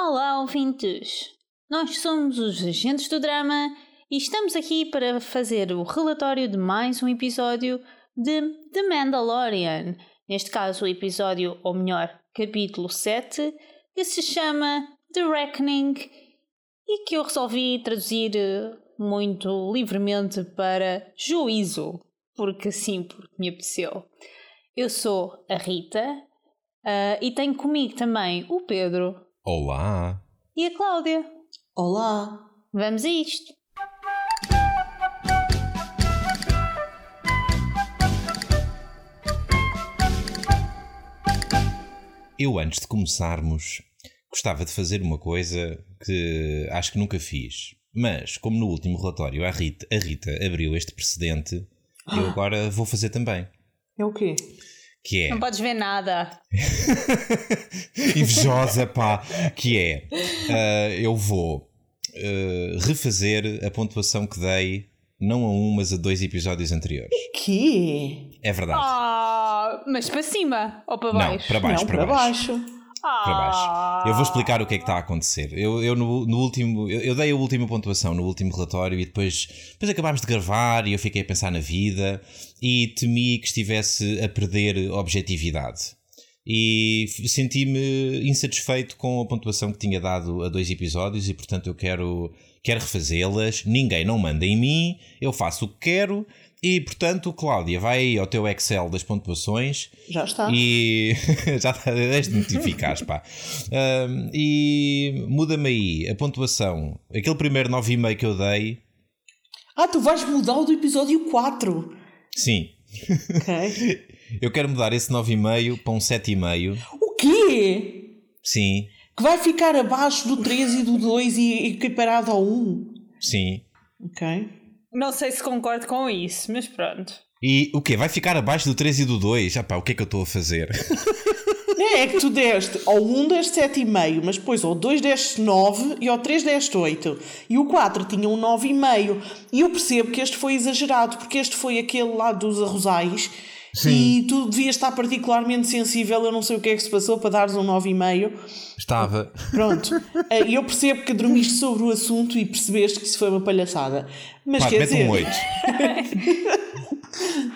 Olá, ouvintes! Nós somos os Agentes do Drama e estamos aqui para fazer o relatório de mais um episódio de The Mandalorian. Neste caso, o episódio, ou melhor, capítulo 7, que se chama The Reckoning e que eu resolvi traduzir eh, muito livremente para Juízo, porque sim, porque me apeteceu. Eu sou a Rita uh, e tenho comigo também o Pedro. Olá! E a Cláudia. Olá! Vamos a isto! Eu, antes de começarmos, gostava de fazer uma coisa que acho que nunca fiz. Mas, como no último relatório a Rita, a Rita abriu este precedente, eu Ah. agora vou fazer também. É o quê? Que é. Não podes ver nada. Invejosa, pá! Que é. ah, eu vou ah, refazer a pontuação que dei, não a um, mas a dois episódios anteriores. Que? É verdade. Ah, mas para cima ou para não, baixo? para baixo, Não, para, para baixo. baixo. Para baixo. Eu vou explicar o que é que está a acontecer. Eu, eu no, no último, eu, eu dei a última pontuação no último relatório e depois, depois acabámos de gravar e eu fiquei a pensar na vida e temi que estivesse a perder objetividade. E senti-me insatisfeito com a pontuação que tinha dado a dois episódios e portanto eu quero, quero refazê-las. Ninguém não manda em mim, eu faço o que quero. E portanto, Cláudia, vai aí ao teu Excel das pontuações Já está. e já está, és de notificares, pá. Ahm, e muda-me aí a pontuação. Aquele primeiro 9,5 que eu dei, Ah, tu vais mudar o do episódio 4. sim. Ok. Eu quero mudar esse 9,5 para um 7,5. o quê? Sim, Que vai ficar abaixo do 3 e do 2 e equiparado ao 1. sim. Ok. Não sei se concordo com isso, mas pronto. E o quê? Vai ficar abaixo do 3 e do 2? Ah pá, o que é que eu estou a fazer? É, é que tu deste ao 1 deste 7,5, mas depois ao 2 deste 9 e ao 3 deste 8. E o 4 tinha um 9,5. E eu percebo que este foi exagerado, porque este foi aquele lá dos arrozais. E tu devias estar particularmente sensível, eu não sei o que é que se passou para dares um 9,5. Estava. Pronto. Eh, E eu percebo que dormiste sobre o assunto e percebeste que isso foi uma palhaçada. Mas Pá, quer mete dizer. um 8.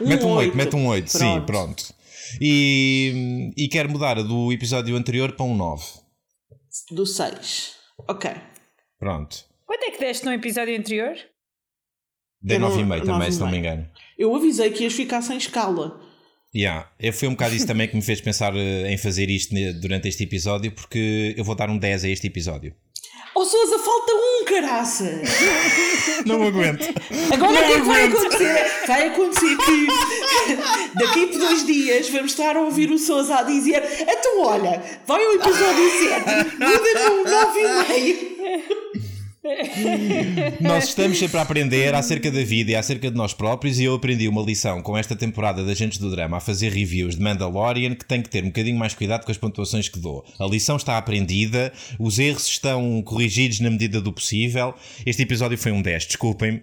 mete um 8, oito. mete um 8, sim, Pronto. pronto. E, e quero mudar do episódio anterior para um 9. Do 6. Ok. Pronto. Quanto é que deste no episódio anterior? Dei Eu não- 9,5 também, se não me 9,5. engano. Eu avisei que ias ficar sem escala. Yeah. Eu foi um bocado isso também que me fez pensar eh, em fazer isto durante este episódio, porque eu vou dar um 10 a este episódio. Oh Sousa, falta um, caraça! Não aguento. Agora o que é que vai acontecer? Vai acontecer que daqui por dois dias vamos estar a ouvir o Sousa a dizer então olha, vai ao episódio 7, muda no 9,5. Nós estamos sempre a aprender acerca da vida e acerca de nós próprios, e eu aprendi uma lição com esta temporada de Agentes do Drama a fazer reviews de Mandalorian que tenho que ter um bocadinho mais cuidado com as pontuações que dou. A lição está aprendida, os erros estão corrigidos na medida do possível. Este episódio foi um 10, desculpem.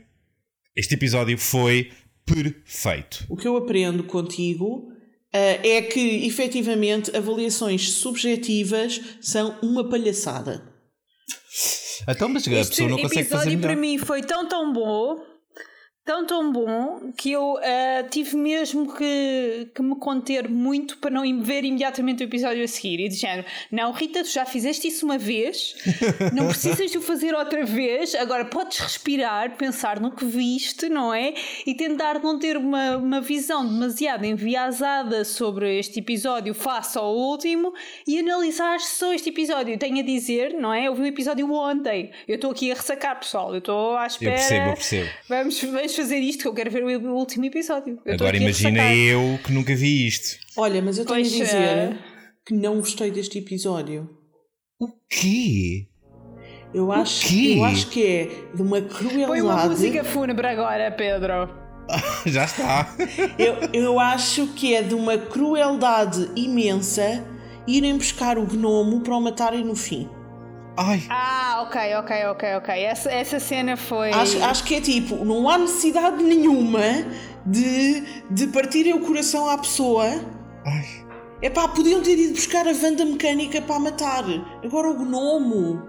Este episódio foi perfeito. O que eu aprendo contigo eh, é que efetivamente avaliações subjetivas são uma palhaçada. Então, mas a Este pessoa não consegue fazer episódio melhor. para mim foi tão tão bom, tão tão bom, que eu ah, tive mesmo que, que me conter muito para não ver imediatamente o episódio a seguir. E de género, não, Rita, tu já fizeste isso uma vez, não precisas de o fazer outra vez, agora podes respirar, pensar no que viste, não é? E tentar não ter uma, uma visão demasiado enviesada sobre este episódio face ao último e analisar só este episódio. Tenho a dizer, não é? Eu vi o episódio ontem, eu estou aqui a ressacar, pessoal, eu estou à Eu espera. percebo, eu percebo. Vamos, vamos fazer isto que eu quero ver o último episódio. Eu Agora imagina eu que nunca vi isto. Olha, mas eu tenho Pois, a dizer eh, que não gostei deste episódio. Que? Eu acho, quê? eu acho que é de uma Põe uma crueldade. música fúnebre agora, Pedro. Já está. Eu, eu acho que é de uma crueldade imensa irem buscar o gnomo para o matarem no fim. Ai, Ah, ok, ok, ok, ok. Essa, essa cena foi. Acho, acho que é tipo, não há necessidade nenhuma de, de partirem o coração à pessoa ai. É pá, podiam ter ido buscar a Wanda mecânica para matar. Agora o gnomo.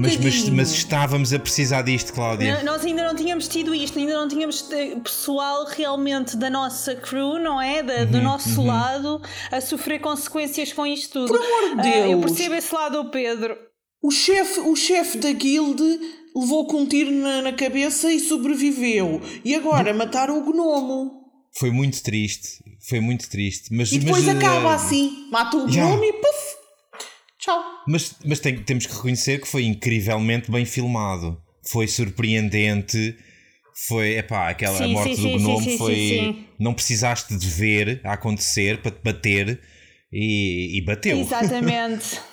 Mas, mas, mas, estávamos a precisar disto, Cláudia. Nós ainda não tínhamos tido isto, ainda não tínhamos pessoal realmente da nossa crew, não é? Da, do uhum, nosso uhum. lado, a sofrer consequências com isto tudo. Por amor de Deus! Uh, eu percebo esse lado, Pedro. O chefe o chef da guild levou com um tiro na, na cabeça e sobreviveu. E agora mataram o gnomo. Foi muito triste, foi muito triste. Mas, e depois mas, acaba uh, assim: mata o yeah. gnomo e puf! Tchau. Mas, mas tem, temos que reconhecer que foi incrivelmente bem filmado. Foi surpreendente. Foi, epá, aquela sim, morte sim, do gnomo sim, foi. Não precisaste de ver a acontecer para te bater e, e bateu. Exatamente.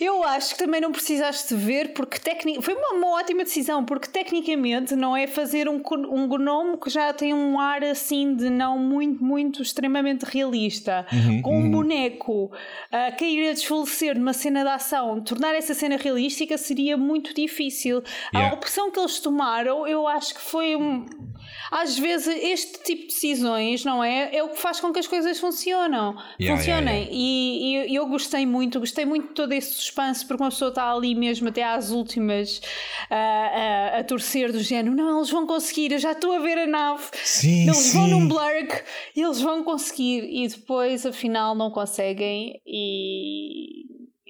Eu acho que também não precisaste ver, porque tecnic... foi uma, uma, ótima decisão, porque tecnicamente não é fazer um, um gnomo que já tem um ar assim de não muito, muito extremamente realista, uhum, com um uhum. boneco a cair a desfalecer numa cena de ação, tornar essa cena realística seria muito difícil. Yeah. A opção que eles tomaram, eu acho que foi um às vezes este tipo de decisões, não é? É o que faz com que as coisas funcionam, yeah, funcionem. Yeah. E, e, eu gostei muito, gostei muito de todo esse suspense, porque uma pessoa está ali mesmo até às últimas a, a, a torcer do género: não, eles vão conseguir, eu já estou a ver a nave, sim, eles sim. vão num blurk, eles vão conseguir, e depois afinal não conseguem. E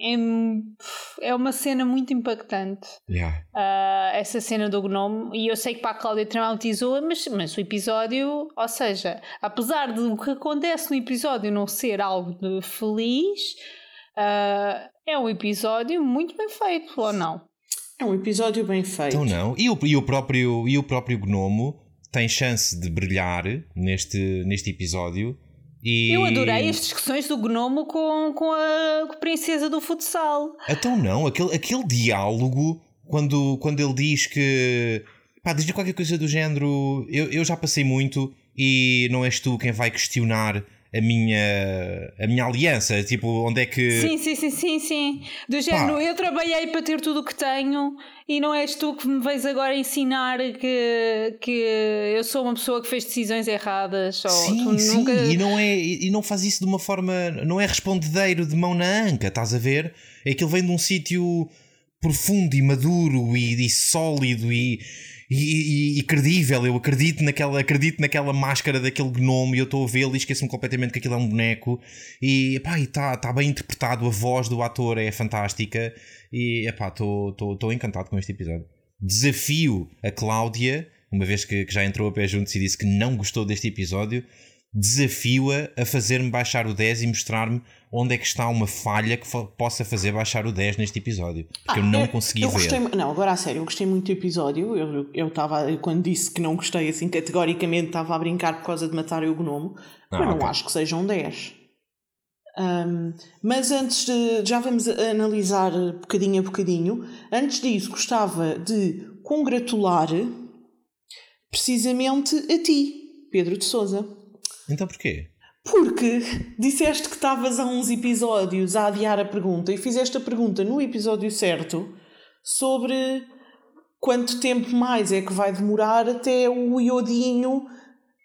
é, é uma cena muito impactante. Yeah. Uh, essa cena do gnome. E eu sei que para a Cláudia traumatizou, mas, mas o episódio, ou seja, apesar de o que acontece no episódio não ser algo de feliz, uh, é um episódio muito bem feito, ou não? É um episódio bem feito. Então não. E o, e o, próprio, e o próprio gnomo tem chance de brilhar neste, neste episódio e... Eu adorei as discussões do gnomo com, com, a, com a princesa do futsal. Então não, aquele, aquele diálogo quando, quando ele diz que pá, diz qualquer coisa do género eu, eu já passei muito e não és tu quem vai questionar a minha, a minha aliança, tipo, onde é que. Sim, sim, sim, sim, sim. Do género, Pá. eu trabalhei para ter tudo o que tenho e não és tu que me vais agora ensinar que, que eu sou uma pessoa que fez decisões erradas. Ou sim, sim, nunca... e, não é, e não faz isso de uma forma. Não é respondedeiro de mão na anca, estás a ver? É que ele vem de um sítio profundo e maduro e, e sólido e e, e, e, credível. Eu acredito naquela, acredito naquela máscara daquele gnomo e eu estou a vê-lo e esqueço-me completamente que aquilo é um boneco. E está tá bem interpretado, a voz do ator é fantástica. E estou encantado com este episódio. Desafio a Cláudia, uma vez que, que já entrou a pé juntos e disse que não gostou deste episódio, desafio-a a fazer-me baixar o 10 e mostrar-me onde é que está uma falha que possa fazer baixar o 10 neste episódio. Porque ah, eu não eu, consegui eu ver. Gostei, não, agora a sério, eu gostei muito do episódio. Eu estava, quando disse que não gostei, assim, categoricamente estava a brincar por causa de matar o gnomo. Ah, mas não okay. acho que sejam um 10. Um, mas antes de. Já vamos analisar bocadinho a bocadinho. Antes disso, gostava de congratular precisamente a ti, Pedro de Souza. Então porquê? Porque disseste que estavas há uns episódios a adiar a pergunta e fizeste a pergunta no episódio certo sobre quanto tempo mais é que vai demorar até o iodinho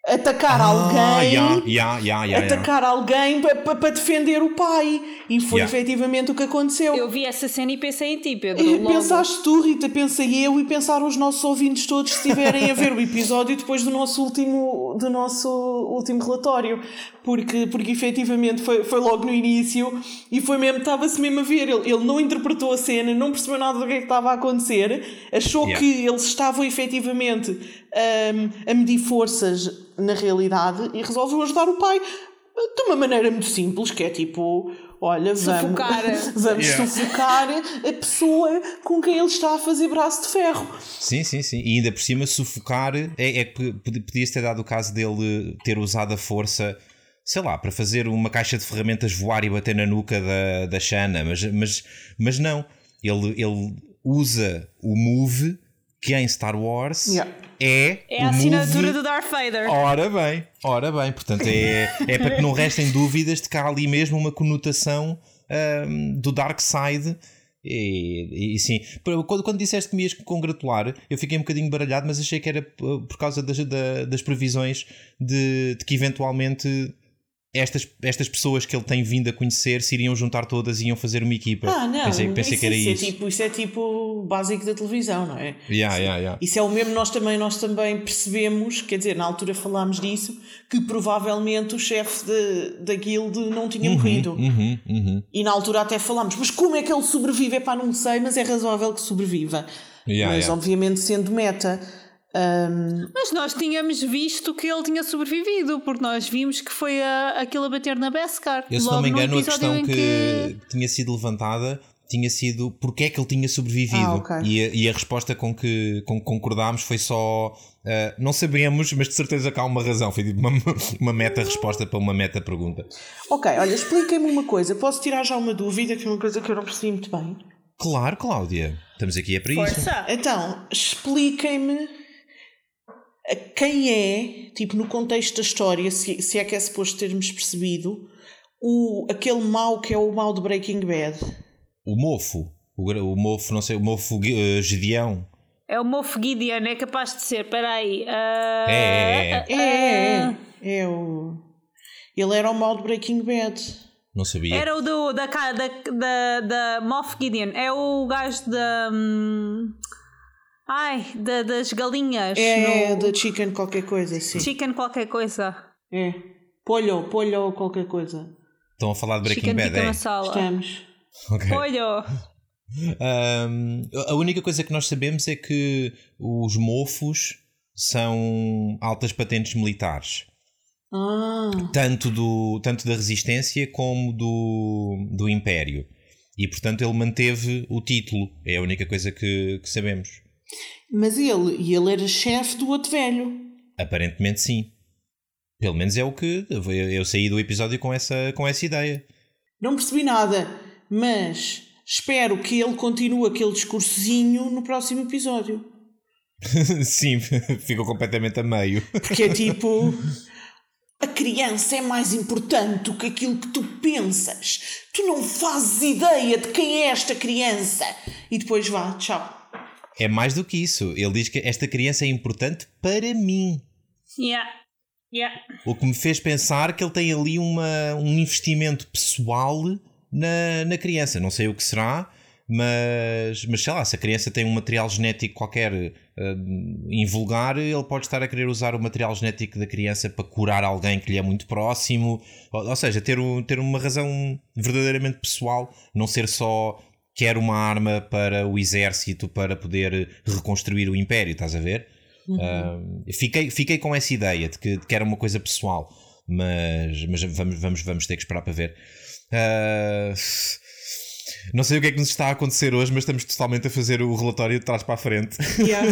atacar ah, alguém, yeah, yeah, yeah, atacar alguém para pa, defender o pai. E foi efetivamente o que aconteceu. Eu vi essa cena e pensei em ti, Pedro. E pensaste tu, Rita, pensei eu e pensaram os nossos ouvintes todos se estiverem a ver o episódio depois do nosso último, do nosso último relatório. Porque, porque efetivamente foi, foi logo no início e foi mesmo, estava-se mesmo a ver. Ele, ele não interpretou a cena, não percebeu nada do que, é que estava a acontecer, achou que eles estavam efetivamente um, a medir forças na realidade e resolveu ajudar o pai de uma maneira muito simples, que é tipo, olha, vamos, vamos yeah. sufocar a pessoa com quem ele está a fazer braço de ferro. Sim, sim, sim. E ainda por cima, sufocar é, é podia-se ter dado o caso dele ter usado a força. Sei lá, para fazer uma caixa de ferramentas voar e bater na nuca da, da Shanna, mas, mas, mas não. Ele, ele usa o move que em Star Wars yeah. é. É a assinatura do Darth Vader. Ora bem, ora bem. Portanto, é, é para que não restem dúvidas de que há ali mesmo uma conotação um, do Dark Side. E, e, sim, quando, quando disseste que me ias congratular, eu fiquei um bocadinho baralhado, mas achei que era por causa das, das previsões de, de que eventualmente estas, estas pessoas que ele tem vindo a conhecer se iriam juntar todas e iam fazer uma equipa. Ah, não. Pensei, pensei isso, que era isso. isso. É tipo, isso é tipo básico da televisão, não é? Yeah, yeah, yeah. Isso é o mesmo, nós também, nós também percebemos, quer dizer, na altura falámos disso, que provavelmente o chefe da guild não tinha morrido. Uhum, uhum. E na altura até falámos, mas como é que ele sobrevive? É pá, não sei, mas é razoável que sobreviva. Yeah, mas yeah. obviamente sendo meta. Hum, Mas nós tínhamos visto que ele tinha sobrevivido, porque nós vimos que foi a, aquilo a bater na Beskar. Eu, se não me no engano, a episódio questão em que... tinha sido levantada tinha sido porque é que ele tinha sobrevivido. Ah, ok. e, a, e a resposta com que, com que concordámos foi só. ah, não sabemos, mas de certeza que há uma razão. Foi tipo uma, uma meta-resposta para uma meta-pergunta. Ok, olha, expliquem-me uma coisa. Posso tirar já uma dúvida, que é uma coisa que eu não percebi muito bem. Claro, Cláudia. Estamos aqui é para isso. Força! Então, expliquem-me quem é, tipo, no contexto da história, se, se é que é suposto termos percebido, o, aquele mau que é o mau de Breaking Bad. O mofo. O, o mofo, não sei, o mofo uh, Gedeão. É o Moff Gideon, é capaz de ser. Espera aí. ah, É, é, ah, É, é, é, é o... Ele era o mau de Breaking Bad. Não sabia. Era o do, da, da, da, da Moff Gideon. É o gajo da. hum, ai, da, das galinhas. É no da Chicken qualquer coisa, sim. Chicken qualquer coisa. É. Polho, polho ou qualquer coisa. Estão a falar de Breaking Chicken Bad, é? masala. Estamos. Ok. Olha, Ahm, a única coisa que nós sabemos é que os mofos são altas patentes militares. Ah, tanto, do, tanto da resistência como do, do Império. E portanto ele manteve o título. É a única coisa que, que sabemos. Mas ele, e ele era chefe do outro velho. Aparentemente sim. Pelo menos é o que. Eu, eu saí do episódio com essa, com essa ideia. Não percebi nada, mas espero que ele continue aquele discursozinho no próximo episódio. sim, ficou completamente a meio. Porque é tipo. A criança é mais importante do que aquilo que tu pensas. Tu não fazes ideia de quem é esta criança. E depois vá, tchau. É mais do que isso. Ele diz que esta criança é importante para mim. yeah. Yeah. O que me fez pensar que ele tem ali uma, um investimento pessoal na, na criança. Não sei o que será, mas, mas sei lá, se a criança tem um material genético qualquer eh, invulgar, ele pode estar a querer usar o material genético da criança para curar alguém que lhe é muito próximo. Ou, ou seja, ter, um, ter uma razão verdadeiramente pessoal, não ser só quer uma arma para o exército para poder reconstruir o império, estás a ver? Ah, fiquei, fiquei com essa ideia de que, de que era uma coisa pessoal, mas, mas vamos, vamos, vamos ter que esperar para ver. Ah, não sei o que é que nos está a acontecer hoje, mas estamos totalmente a fazer o relatório de trás para a frente. Yeah.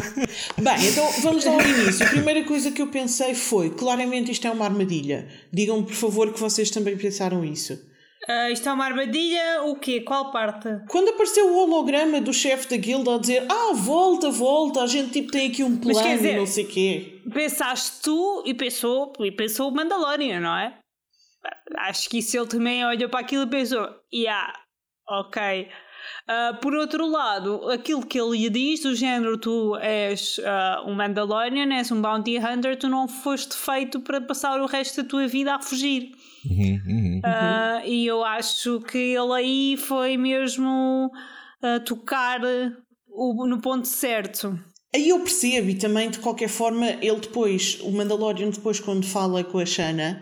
Bem, então vamos lá ao início. A primeira coisa que eu pensei foi: claramente isto é uma armadilha. Digam-me, por favor, que vocês também pensaram isso. Ah, isto é uma armadilha, o quê? Qual parte? Quando apareceu o holograma do chefe da guilda a dizer: Ah, volta, volta, a gente tipo tem aqui um Mas plano dizer- e não sei o quê. Pensaste tu e pensou, e pensou o Mandalorian, não é? Acho que isso ele também olhou para aquilo e pensou, yeah, ok. Ah, por outro lado, aquilo que ele lhe diz, do género, tu és ah, um Mandalorian, és um Bounty Hunter, tu não foste feito para passar o resto da tua vida a fugir. Uhum, uhum. Ah, e eu acho que ele aí foi mesmo ah, tocar o- no ponto certo. Aí eu percebo, e também de qualquer forma, ele depois, o Mandalorian, depois, quando fala com a Shanna,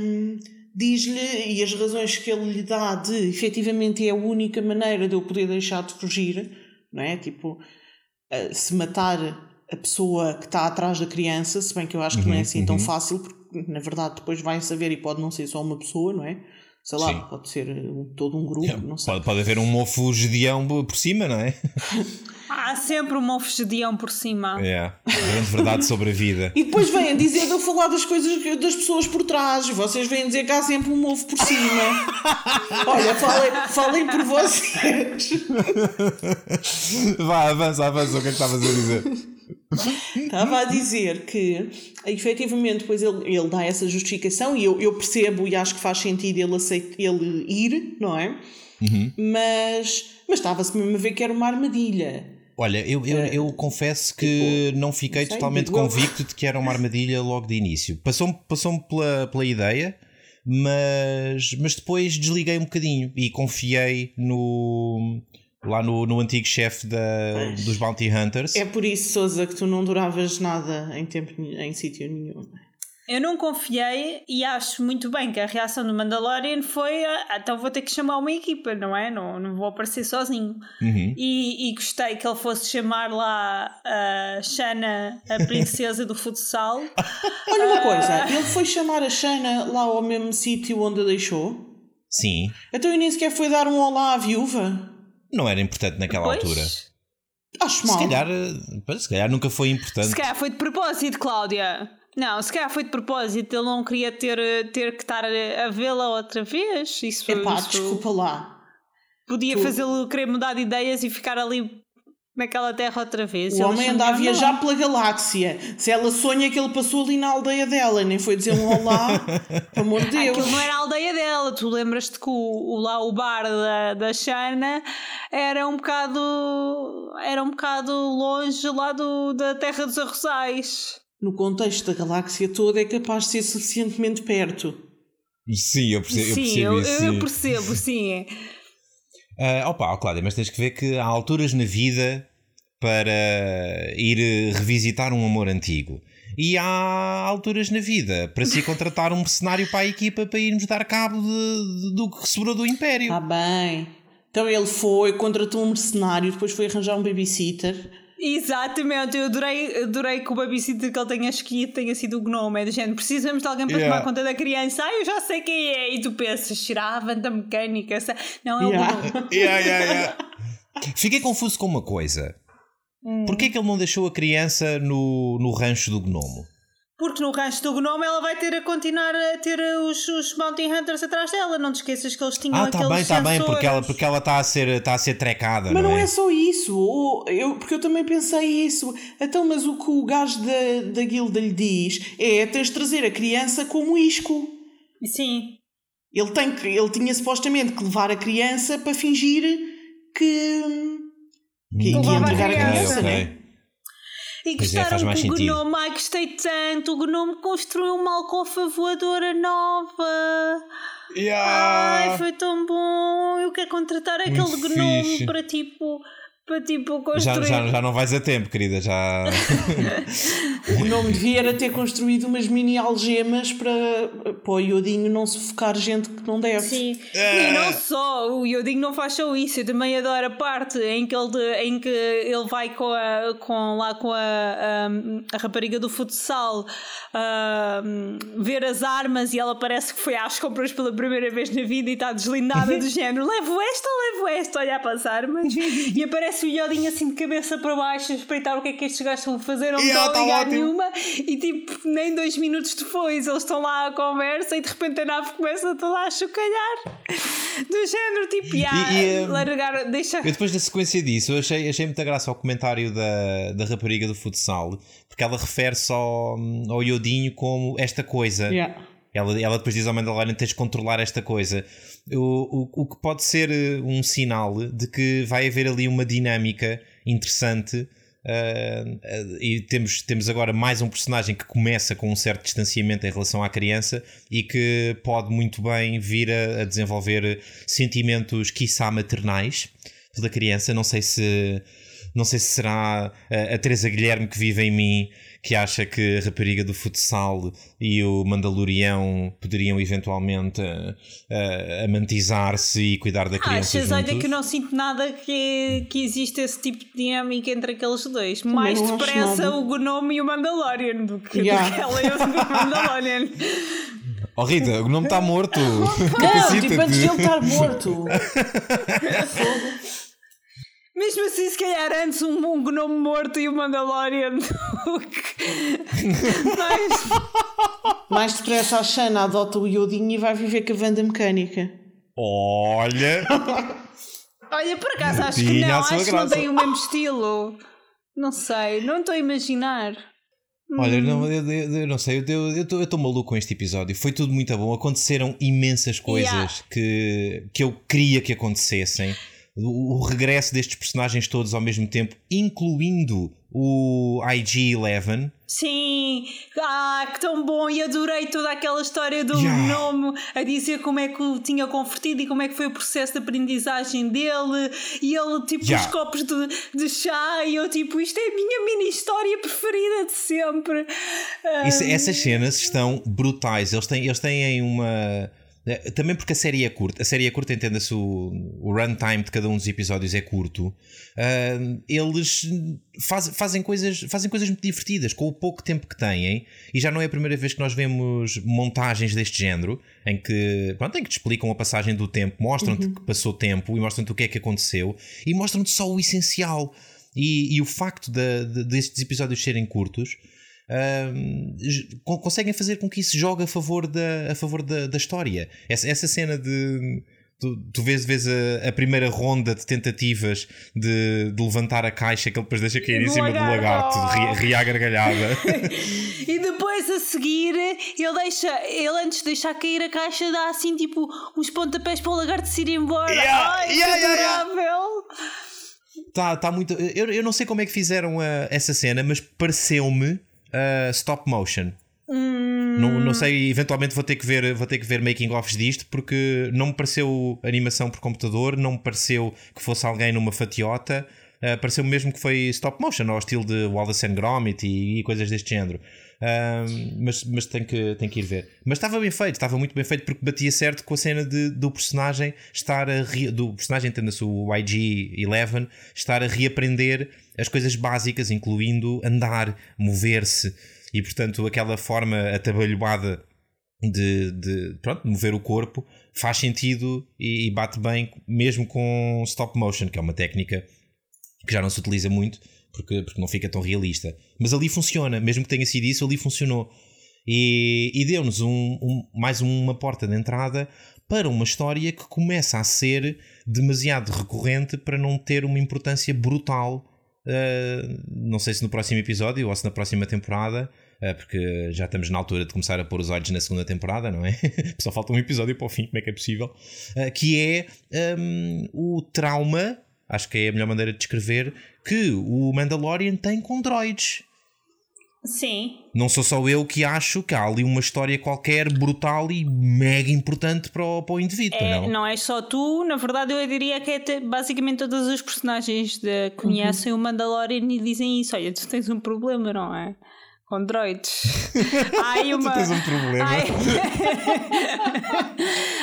hum, diz-lhe, e as razões que ele lhe dá de efetivamente é a única maneira de eu poder deixar de fugir, não é? Tipo, eh, se matar a pessoa que está atrás da criança, se bem que eu acho que não é assim tão fácil, porque na verdade depois vai saber e pode não ser só uma pessoa, não é? Sei lá, Sim. pode ser um- todo um grupo, não sei. Pode, pode haver um mofo gedeão por cima, não é? Há sempre um mofegedião por cima. É. Grande verdade sobre a vida. E depois vêm dizer de eu falar das coisas das pessoas por trás. Vocês vêm dizer que há sempre um ovo por cima. Olha, falem, falem por vocês. Vá, avança, avança. O que é que estavas a dizer? Estava a dizer que, efetivamente, depois ele, ele dá essa justificação e eu, eu percebo e acho que faz sentido ele, aceita, ele ir, não é? Mas, mas estava-se mesmo a ver que era uma armadilha. Olha, eu, eu, eu confesso que não fiquei não sei, totalmente digo convicto de que era uma armadilha logo de início. Passou-me passou pela, pela ideia, mas, mas depois desliguei um bocadinho e confiei no lá no, no antigo chefe da, dos Bounty Hunters. É por isso, Souza, que tu não duravas nada em tempo em sítio nenhum. Eu não confiei e acho muito bem que a reação do Mandalorian foi ah, então vou ter que chamar uma equipa, não é? Não, não vou aparecer sozinho. Uhum. E, e, gostei que ele fosse chamar lá a Shana, a princesa do futsal. Olha uma coisa, ele foi chamar a Shana lá ao mesmo sítio onde a deixou? Sim. Então e nem sequer foi dar um olá à viúva? Não era importante naquela pois? altura. Acho mal. Se calhar, eh, se calhar nunca foi importante. Se calhar foi de propósito, Cláudia. Não, se calhar foi de propósito, ele não queria ter, ter que estar a, a vê-la outra vez. Isso, Epá, isso... desculpa lá. Podia tu... fazê-lo querer mudar de ideias e ficar ali naquela terra outra vez. O homem anda a viajar não. pela galáxia. Se ela sonha que ele passou ali na aldeia dela, nem foi dizer um olá, pelo amor de Deus. Aquilo não era a aldeia dela. Tu lembras-te que o, o, lá o bar da, da Shana era um bocado era um bocado longe lá do, da terra dos arrozais no contexto da galáxia toda, é capaz de ser suficientemente perto. Sim, eu percebo, sim, eu percebo eu, isso. Eu percebo, sim. Uh, opa, Cláudia, mas tens que ver que há alturas na vida para ir revisitar um amor antigo. E há alturas na vida para se contratar um mercenário para a equipa para irmos dar cabo de, de, do que sobrou do Império. Está bem. Então ele foi, contratou um mercenário, depois foi arranjar um babysitter Exatamente, eu adorei, adorei que o babysitter que ele tenha escolhido tenha sido o gnome. É de gente, precisamos de alguém para yeah. tomar conta da criança. Ah, eu já sei quem é. E tu pensas, tirava da mecânica. Não, é o yeah. gnome. Yeah, yeah, Fiquei confuso com uma coisa. Hum. Porquê é que ele não deixou a criança no, no rancho do gnomo? Porque no rancho do Gnome ela vai ter a continuar a ter os, os Bounty Hunters atrás dela. Não te esqueças que eles tinham ah, tá bem, tá bem, porque ela porque ela está a ser está a ser trecada. Mas não, não é? é? só isso. Eu, porque eu também pensei isso. Então, mas o que o gajo da, da guilda lhe diz é tens de trazer a criança como isco. Sim. Ele, tem que, ele tinha supostamente que levar a criança para fingir que. Que, que ia entregar a criança, okay. né? E pois é, gostaram é, que o Gnome, ai gostei tanto, o Gnome construiu uma alcofa voadora nova. Yeah. Ai, foi tão bom. Eu quero contratar aquele Muito Gnome fixe. para tipo para tipo construir. Já, já, já não vais a tempo, querida. Já. o nome devia era ter construído umas mini algemas para, para o Iodinho não sufocar gente que não deve. Sim, é. e não só, o Iodinho não faz só isso, eu também adoro a parte em que ele, em que ele vai com, a, com lá com a, a, a rapariga do futsal ver as armas e ela parece que foi às compras pela primeira vez na vida e está deslindada do género: levo esta ou levo esta? Olhar para as armas e aparece aparece o Iodinho assim de cabeça para baixo a espreitar o que é que estes gajos estão a fazer, não me estão a tá ligar nenhuma. E tipo, nem dois minutos depois eles estão lá à conversa e de repente a nave começa toda a chocalhar. Do género, tipo, e, e, um, largar, deixa. Eu depois da sequência disso, eu achei, achei muita graça ao comentário da, da rapariga do futsal, porque ela refere-se ao, ao Iodinho como esta coisa. Yeah. Ela, ela depois diz ao Mandalorian: tens de controlar esta coisa o, o, o que pode ser eh, um sinal de que vai haver ali uma dinâmica interessante. Uh, e temos, temos agora mais um personagem que começa com um certo distanciamento em relação à criança e que pode muito bem vir a, a desenvolver sentimentos, quiçá maternais da criança. Não sei se, não sei se será a, a Teresa Guilherme que vive em mim que acha que a rapariga do futsal e o Mandalorião poderiam eventualmente uh, amantizar-se e cuidar da criança. Achas, juntos. olha que não sinto nada que, que existe esse tipo de dinâmica entre aqueles dois. Mais depressa o Gnome e o Mandalorian do que, yeah. do que ela e o Mandalorian. Oh Rita, o Gnome está morto. Não, tipo antes de ele estar morto. Mesmo assim, se calhar antes um, um gnome morto e o Mandalorian Mas... Mais depressa a Shana adota o Yodinho e vai viver com a Vanda Mecânica. Olha! Olha, por acaso acho que não, acho que não tem o mesmo estilo. Não sei, não estou a imaginar. Olha, não, eu, eu, eu, não sei, eu estou maluco com este episódio. Foi tudo muito bom. Aconteceram imensas coisas yeah. que, que eu queria que acontecessem o, o regresso destes personagens todos ao mesmo tempo, incluindo o IG-11. Sim, ah, que tão bom! E adorei toda aquela história do Yeah. nome a dizer como é que o tinha convertido e como é que foi o processo de aprendizagem dele. E ele, tipo, Yeah. os copos de, de chá. E eu, tipo, isto é a minha mini história preferida de sempre. Isso- essas cenas estão brutais. Eles têm, eles têm uma. Eh, Também porque a série é curta, a série é curta, entenda-se o, o runtime de cada um dos episódios é curto. ah, eles faz- fazem, coisas, fazem coisas muito divertidas com o pouco tempo que têm, e já não é a primeira vez que nós vemos montagens deste género em que, pronto, em que te explicam a passagem do tempo, mostram-te que passou tempo e mostram-te o que é que aconteceu e mostram-te só o essencial. E, e o facto de, de- destes episódios serem curtos con- conseguem fazer com que isso jogue a favor da, a favor da, da história. Essa, essa cena de. Tu, tu vês, vês a, a primeira ronda de tentativas de, de levantar a caixa que ele depois deixa cair em cima do lagarto. lagarto, ri, ri à gargalhada. E depois a seguir, ele deixa, ele antes de deixar cair a caixa, dá assim tipo uns pontapés para o lagarto se ir embora. Yeah, Ai, yeah, que yeah, yeah. adorável! Tá, tá muito. Eu, eu não sei como é que fizeram a- essa cena, mas pareceu-me ah, stop motion. Não, não sei, eventualmente vou ter que ver, vou ter que ver making offs disto porque não me pareceu animação por computador, não me pareceu que fosse alguém numa fatiota, ah, pareceu mesmo que foi stop motion, ao estilo de Wallace and Gromit e, e coisas deste género. Ah, mas mas tenho, que, que ir ver. Mas estava bem feito, estava muito bem feito porque batia certo com a cena de, do personagem estar a re- do personagem, entenda-se o IG-11, estar a reaprender as coisas básicas, incluindo andar, mover-se e portanto aquela forma atabalhoada de, de pronto, mover o corpo faz sentido e, e bate bem mesmo com stop motion, que é uma técnica que já não se utiliza muito porque, porque não fica tão realista. Mas ali funciona, mesmo que tenha sido isso, ali funcionou. E, e deu-nos um, um- mais uma porta de entrada para uma história que começa a ser demasiado recorrente para não ter uma importância brutal. uh, não sei se no próximo episódio ou se na próxima temporada, uh, porque já estamos na altura de começar a pôr os olhos na segunda temporada, não é? Só falta um episódio para o fim, como é que é possível? Uh, que é um, o trauma, acho que é a melhor maneira de descrever, que o Mandalorian tem com droids. Sim, Não sou só eu que acho que há ali uma história qualquer brutal e mega importante para o, para o indivíduo, é, não? não é só tu, na verdade eu diria que é te- basicamente todos os personagens de- conhecem o Mandalorian e dizem isso. Olha, tu tens um problema, não é? Com droids. Há aí uma... Tu tens um problema. Há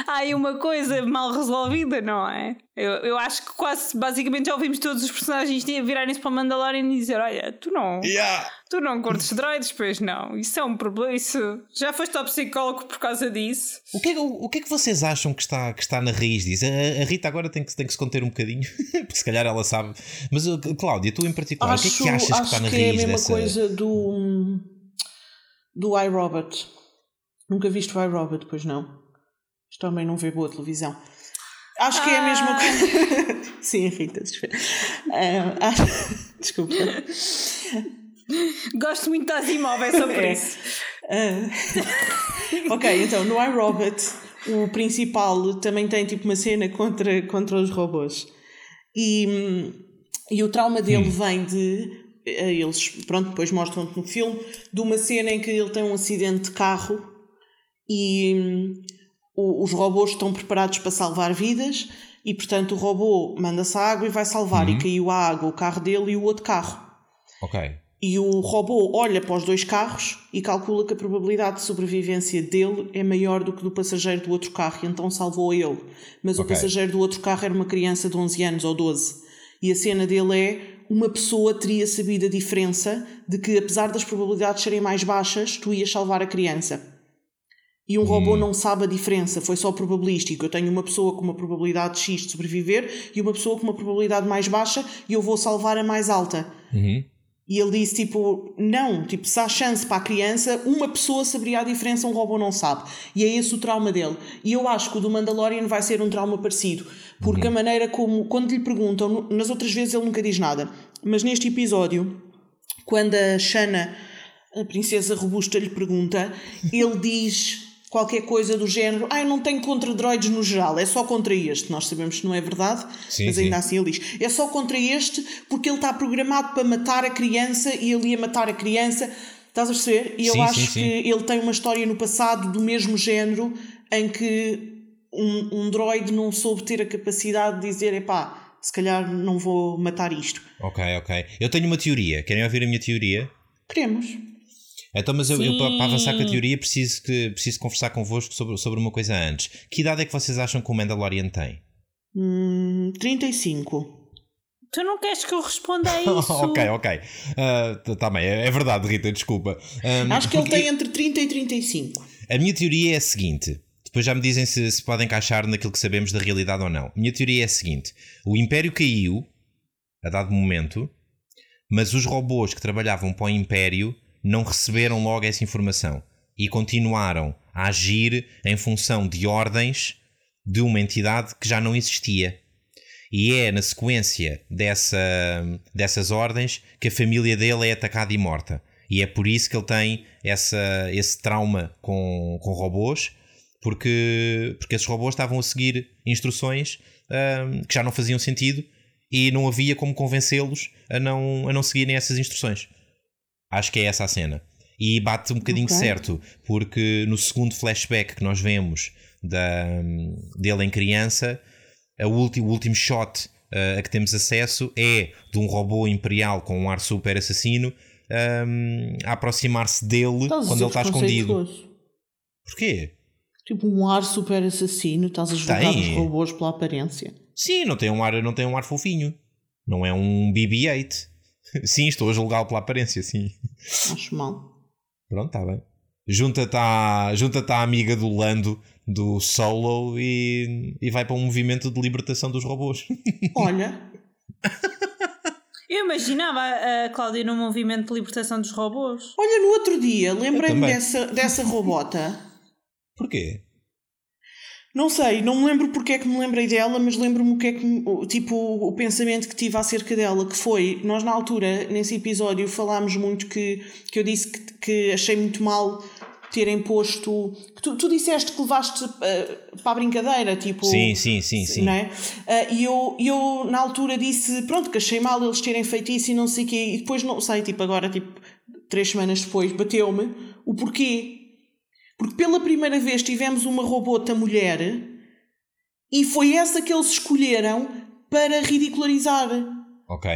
Há aí uma coisa mal resolvida, não é? Eu, eu acho que quase, basicamente, já ouvimos todos os personagens virarem-se para o Mandalorian e dizer: Olha, tu não, Yeah. tu não curtes droids, pois não. Isso é um problema. Isso já foste ao psicólogo por causa disso. O que, é, o, o que é que vocês acham que está, que está na raiz disso? A, a Rita agora tem que, tem que se conter um bocadinho, porque se calhar ela sabe. Mas Cláudia, tu em particular, o que é que achas que acho está na que é a raiz mesma dessa. coisa do, do iRobot. Nunca viste o iRobot, pois não? Isto também não vê boa televisão. Acho que é a mesma Ah. coisa. Sim, Rita, desculpa. Ah, ah, desculpa. Gosto muito das imóveis, só por É. isso. Ah. ok, então no iRobot o principal também tem tipo uma cena contra, contra os robôs. E, hum, e o trauma dele vem de. eh, Eles, pronto, depois mostram-te no filme, de uma cena em que ele tem um acidente de carro e hum, o- os robôs estão preparados para salvar vidas e, portanto, o robô manda-se à água e vai salvar. E caiu à água o carro dele e o outro carro. Ok. E o robô olha para os dois carros e calcula que a probabilidade de sobrevivência dele é maior do que do passageiro do outro carro, e então salvou ele. Mas o Ok. passageiro do outro carro era uma criança de 11 anos ou 12. E a cena dele é: uma pessoa teria sabido a diferença de que, apesar das probabilidades serem mais baixas, tu ias salvar a criança. E um robô não sabe a diferença, foi só probabilístico. Eu tenho uma pessoa com uma probabilidade X de sobreviver e uma pessoa com uma probabilidade mais baixa e eu vou salvar a mais alta. Uhum. E ele disse, tipo, não, tipo, se há chance para a criança, uma pessoa saberia a diferença, um robô não sabe. E é esse o trauma dele. E eu acho que o do Mandalorian vai ser um trauma parecido. Porque a maneira como, quando lhe perguntam, nas outras vezes ele nunca diz nada, mas neste episódio, quando a Shana, a princesa robusta, lhe pergunta, ele diz qualquer coisa do género, ah, eu não tenho contra droids no geral, é só contra este. Nós sabemos que não é verdade, Sim, mas sim. ainda assim ele diz, é só contra este porque ele está programado para matar a criança e ele ia matar a criança. Estás a perceber? E eu Sim, acho sim, sim. que ele tem uma história no passado do mesmo género em que um, um droid não soube ter a capacidade de dizer, epá, se calhar não vou matar isto. Ok, ok. Eu tenho uma teoria. Querem ouvir a minha teoria? Queremos. Então, mas eu, eu, para avançar com a teoria preciso, que, preciso conversar convosco sobre, sobre uma coisa antes. Que idade é que vocês acham que o Mandalorian tem? Hum, 35. Tu não queres que eu responda a isso? ok, ok. Está bem, é, é verdade, Rita, desculpa. Um, Acho que ele tem entre 30 e 35. A minha teoria é a seguinte. Depois já me dizem se, se pode encaixar naquilo que sabemos da realidade ou não. A minha teoria é a seguinte: o Império caiu a dado momento, mas os robôs que trabalhavam para o Império não receberam logo essa informação e continuaram a agir em função de ordens de uma entidade que já não existia. E é na sequência dessa, dessas ordens que a família dele é atacada e morta. E é por isso que ele tem essa, esse trauma com, com robôs, porque, porque esses robôs estavam a seguir instruções ahm, que já não faziam sentido e não havia como convencê-los a não, a não seguirem essas instruções. Acho que é essa a cena. E bate um bocadinho Ok. certo, porque no segundo flashback que nós vemos da, dele em criança, a ulti, o último shot uh, a que temos acesso é de um robô imperial com um ar super assassino um, a aproximar-se dele Estás quando ele está escondido. Porquê? Tipo um ar super assassino, estás a julgar Tem. os robôs pela aparência. Sim, não tem um ar, não tem um ar fofinho. Não é um BB-8. Sim, estou a julgá-lo pela aparência, sim. Acho mal. Pronto, está bem. Junta-te à, junta à amiga do Lando do Solo e, e vai para um movimento de libertação dos robôs. Olha, Eu imaginava a Cláudia no movimento de libertação dos robôs. olha, no outro dia lembrei-me dessa, dessa robota. Porquê? Não sei, não me lembro porque é que me lembrei dela, mas lembro-me o que é que tipo o pensamento que tive acerca dela, que foi, nós na altura, nesse episódio, falámos muito que, que eu disse que, que achei muito mal terem posto. que Tu, tu disseste que levaste eh, para a brincadeira, tipo. Sim, sim, sim, sim. Não é? Ah, e eu, e eu na altura disse, pronto, que achei mal eles terem feito isso e não sei o quê, e depois não sei, tipo, agora, tipo, três semanas depois, bateu-me o porquê. Porque pela primeira vez tivemos uma robota mulher e foi essa que eles escolheram para ridicularizar. Ok.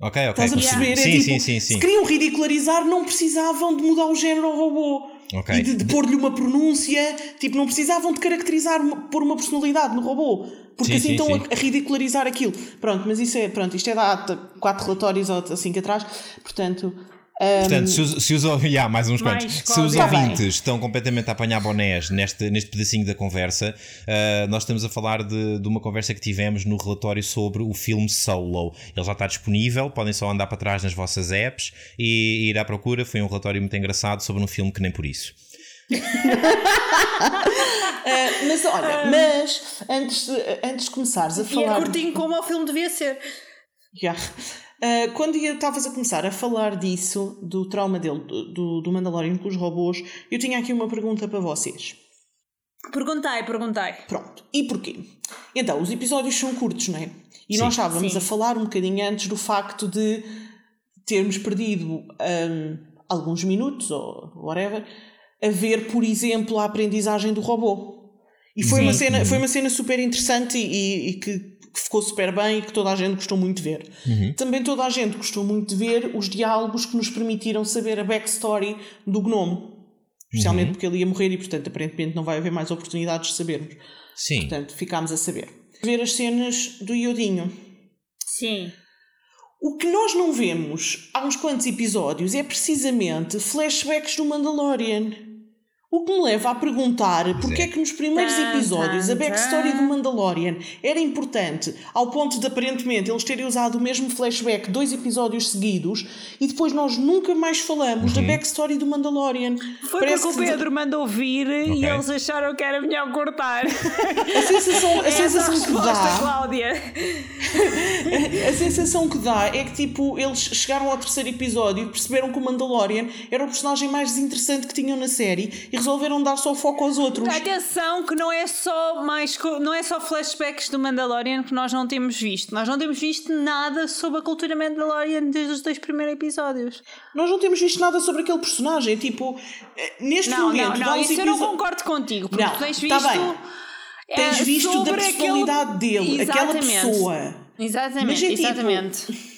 Ok, ok. Estás a perceber? Sim, é tipo, sim, sim, sim. Se queriam ridicularizar, não precisavam de mudar o género ao robô. Ok. E de, de pôr-lhe uma pronúncia, tipo, não precisavam de caracterizar, pôr uma personalidade no robô. Porque Sim, assim sim, estão sim. A, a ridicularizar aquilo. Pronto, mas isso é, pronto, isto é da ata, quatro relatórios ou assim que atrás. Portanto, Portanto, se os, se os, yeah, mais uns Mais, quantos. Se os. Tá bem. ouvintes estão completamente a apanhar bonés neste, neste pedacinho da conversa, ah, nós estamos a falar de, de uma conversa que tivemos no relatório sobre o filme Solo. Ele já está disponível, podem só andar para trás nas vossas apps e ir à procura. Foi um relatório muito engraçado sobre um filme que nem por isso. ah, mas olha, mas antes, de- antes de começares a E é falar. curtinho como o filme devia ser. Yeah. Ah, quando estavas a começar a falar disso, do trauma dele, do, do, Mandalorian com os robôs, eu tinha aqui uma pergunta para vocês. Perguntei, perguntei. Pronto. E porquê? Então, os episódios são curtos, não é? E Sim. nós estávamos Sim. a falar um bocadinho antes do facto de termos perdido hum, alguns minutos ou whatever a ver, por exemplo, a aprendizagem do robô. E foi, uma, Sim. cena, foi uma cena super interessante e, e que, que ficou super bem e que toda a gente gostou muito de ver. Também toda a gente gostou muito de ver os diálogos que nos permitiram saber a backstory do gnomo. Especialmente porque ele ia morrer e, portanto, aparentemente não vai haver mais oportunidades de sabermos. Sim. Portanto, ficámos a saber. Ver as cenas do Iodinho. Sim. O que nós não vemos há uns quantos episódios é precisamente flashbacks do Mandalorian. O que me leva a perguntar porque é. é. que nos primeiros episódios a backstory do Mandalorian era importante ao ponto de aparentemente eles terem usado o mesmo flashback dois episódios seguidos e depois nós nunca mais falamos da backstory do Mandalorian. Foi Parece porque o que- Pedro mandou vir e Ok. eles acharam que era melhor cortar. A sensação, a é sensação que dá. Cláudia. a, a sensação que dá é que tipo, eles chegaram ao terceiro episódio e perceberam que o Mandalorian era o personagem mais desinteressante que tinham na série e resolveram dar só foco aos outros. Atenção que não é só mais não é só flashbacks do Mandalorian que nós não temos visto. Nós não temos visto nada sobre a cultura Mandalorian desde os dois primeiros episódios. Nós não temos visto nada sobre aquele personagem. Tipo, eh, neste não, momento. Não, não, isso eu não concordo contigo, porque não, tu tens tá visto. Bem. Tens é, visto da personalidade aquele... dele, exatamente. aquela pessoa. Exatamente, é tipo, exatamente.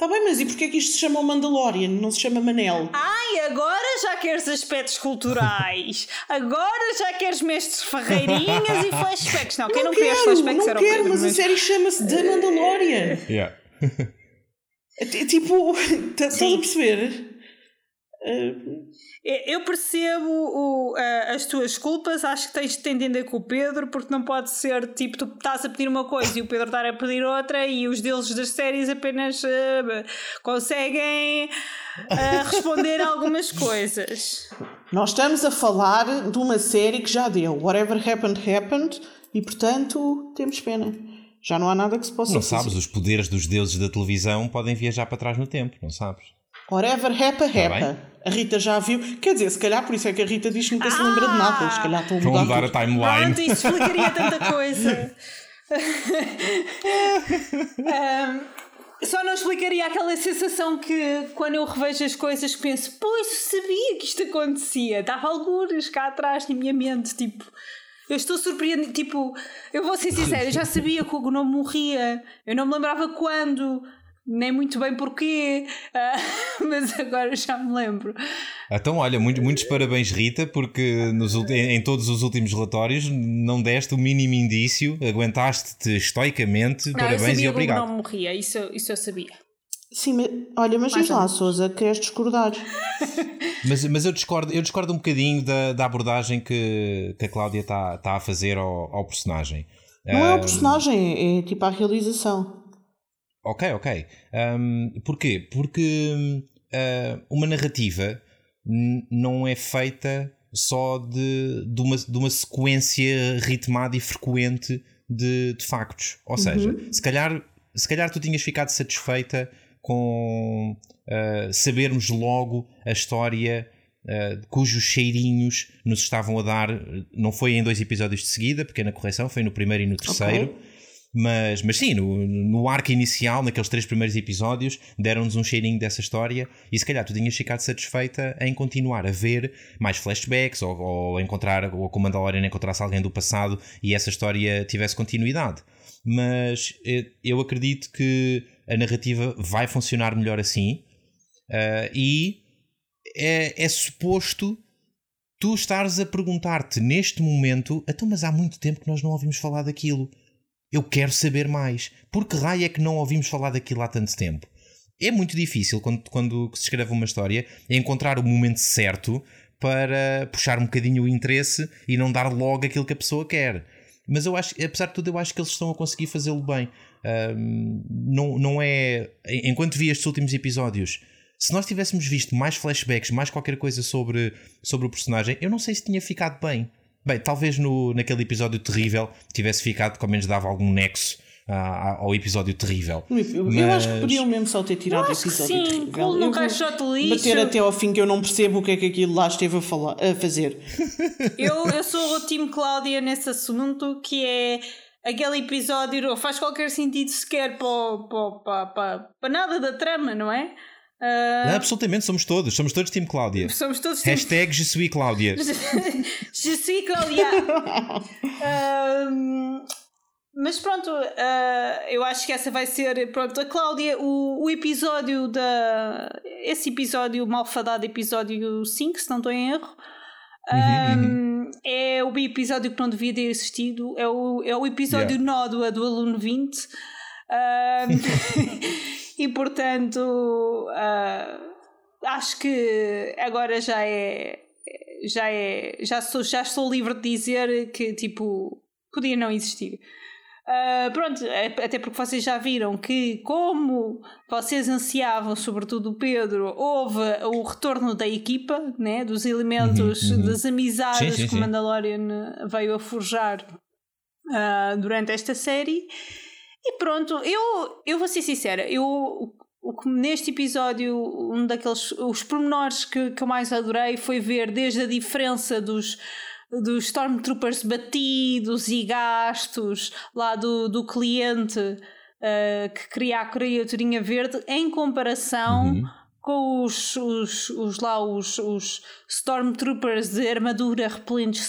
Está bem, mas e porquê é que isto se chama o Mandalorian, não se chama Manel? Ai, agora já queres aspectos culturais. agora já queres mestres ferreirinhas e flashbacks. Não, quem não, não queria flashbacks não era quero, o Pedro, mas, mas a série chama-se The Mandalorian. Yeah. é, tipo, estás a perceber? Uh, eu percebo o, as tuas culpas, acho que tens de te entender com o Pedro, porque não pode ser tipo tu estás a pedir uma coisa e o Pedro estar a pedir outra e os deuses das séries apenas uh, conseguem uh, responder algumas coisas. Nós estamos a falar de uma série que já deu. Whatever happened, happened, e portanto temos pena. Já não há nada que se possa Não fazer. sabes, os poderes dos deuses da televisão podem viajar para trás no tempo, não sabes? Whatever happen, Tá happen. A Rita já viu. Quer dizer, se calhar por isso é que a Rita diz que nunca se lembra de Ah! nada. Se calhar estão a mudar mudar a timeline. Pronto, isso explicaria tanta coisa. Um, só não explicaria aquela sensação que quando eu revejo as coisas penso, pois sabia que isto acontecia, estava algures cá atrás na minha mente, tipo, eu estou surpreendida, tipo, eu vou ser sincera, eu já sabia que o gnome morria, eu não me lembrava quando, nem muito bem porquê, ah, mas agora já me lembro. Então, olha, muito- muitos parabéns, Rita, porque nos ulti- em todos os últimos relatórios não deste o mínimo indício, aguentaste-te estoicamente. Não, eu parabéns sabia e obrigado. gnome morria, isso, eu- isso eu sabia. Sim, mas, olha, mas diz lá. Souza, queres discordar? Mas, mas eu, discordo, eu discordo um bocadinho da, da abordagem que, que a Cláudia está tá a fazer ao, ao personagem. Não é o personagem, é tipo a realização. Ok, ok. Um, porquê? Porque ah, uma narrativa não é feita só de, de, uma, de uma sequência ritmada e frequente de, de factos. Ou seja, se, calhar, se calhar tu tinhas ficado satisfeita com ah, sabermos logo a história ah, cujos cheirinhos nos estavam a dar. Não foi em dois episódios de seguida, pequena correção, foi no primeiro e no terceiro. Mas, mas sim, no, no arco inicial, naqueles três primeiros episódios, deram-nos um cheirinho dessa história e se calhar tu tinhas ficado satisfeita em continuar a ver mais flashbacks ou, ou encontrar, ou o Mandalorian encontrasse alguém do passado e essa história tivesse continuidade. Mas eh, eu acredito que a narrativa vai funcionar melhor assim ah, e é, é suposto tu estares a perguntar-te neste momento, então, mas há muito tempo que nós não ouvimos falar daquilo. Eu quero saber mais. Por que raio é que não ouvimos falar daquilo há tanto tempo? É muito difícil quando, quando se escreve uma história encontrar o momento certo para puxar um bocadinho o interesse e não dar logo aquilo que a pessoa quer. Mas eu acho, apesar de tudo, eu acho que eles estão a conseguir fazê-lo bem. Ahm, não, não é. Enquanto vi estes últimos episódios, se nós tivéssemos visto mais flashbacks, mais qualquer coisa sobre, sobre o personagem, eu não sei se tinha ficado bem. Bem, talvez no, naquele episódio terrível tivesse ficado, que ao menos dava algum nexo ah, ao episódio terrível. Eu, eu Mas- acho que podiam mesmo só ter tirado o acho que episódio. sim, terrível. no Eu caixote lixo. Bater até ao fim que eu não percebo o que é que aquilo lá esteve a, falar, a fazer. Eu, eu sou o time Cláudia nesse assunto, que é aquele episódio faz qualquer sentido sequer para, para, para, para, para nada da trama, não é? Ah, Absolutamente, somos todos. Somos todos Team Cláudia. somos todos time Hashtag Je suis Cláudia. Je suis Cláudia. Ahm, mas pronto, ah, eu acho que essa vai ser. Pronto, a Cláudia, o, o episódio da. Esse episódio, o malfadado episódio 5, se não estou em erro. ahm, É o episódio que não devia ter existido. É o, é o episódio Yeah. nódoa do aluno 20. Ahm, e portanto, ah, acho que agora já é já é já sou já estou livre de dizer que tipo podia não existir Ah, pronto, é- até porque vocês já viram que como vocês ansiavam, sobretudo o Pedro, houve o retorno da equipa, né, dos elementos, Uhum, uhum. das amizades Sim, sim, que o. Mandalorian veio a forjar ah, durante esta série. E pronto, eu, eu vou ser sincera, eu o que neste episódio, um daqueles os pormenores que, que eu mais adorei foi ver desde a diferença dos dos Stormtroopers batidos e gastos lá do, do cliente uh, que cria a criaturinha verde em comparação uhum. com os, os, os, lá os, os Stormtroopers de armadura repelente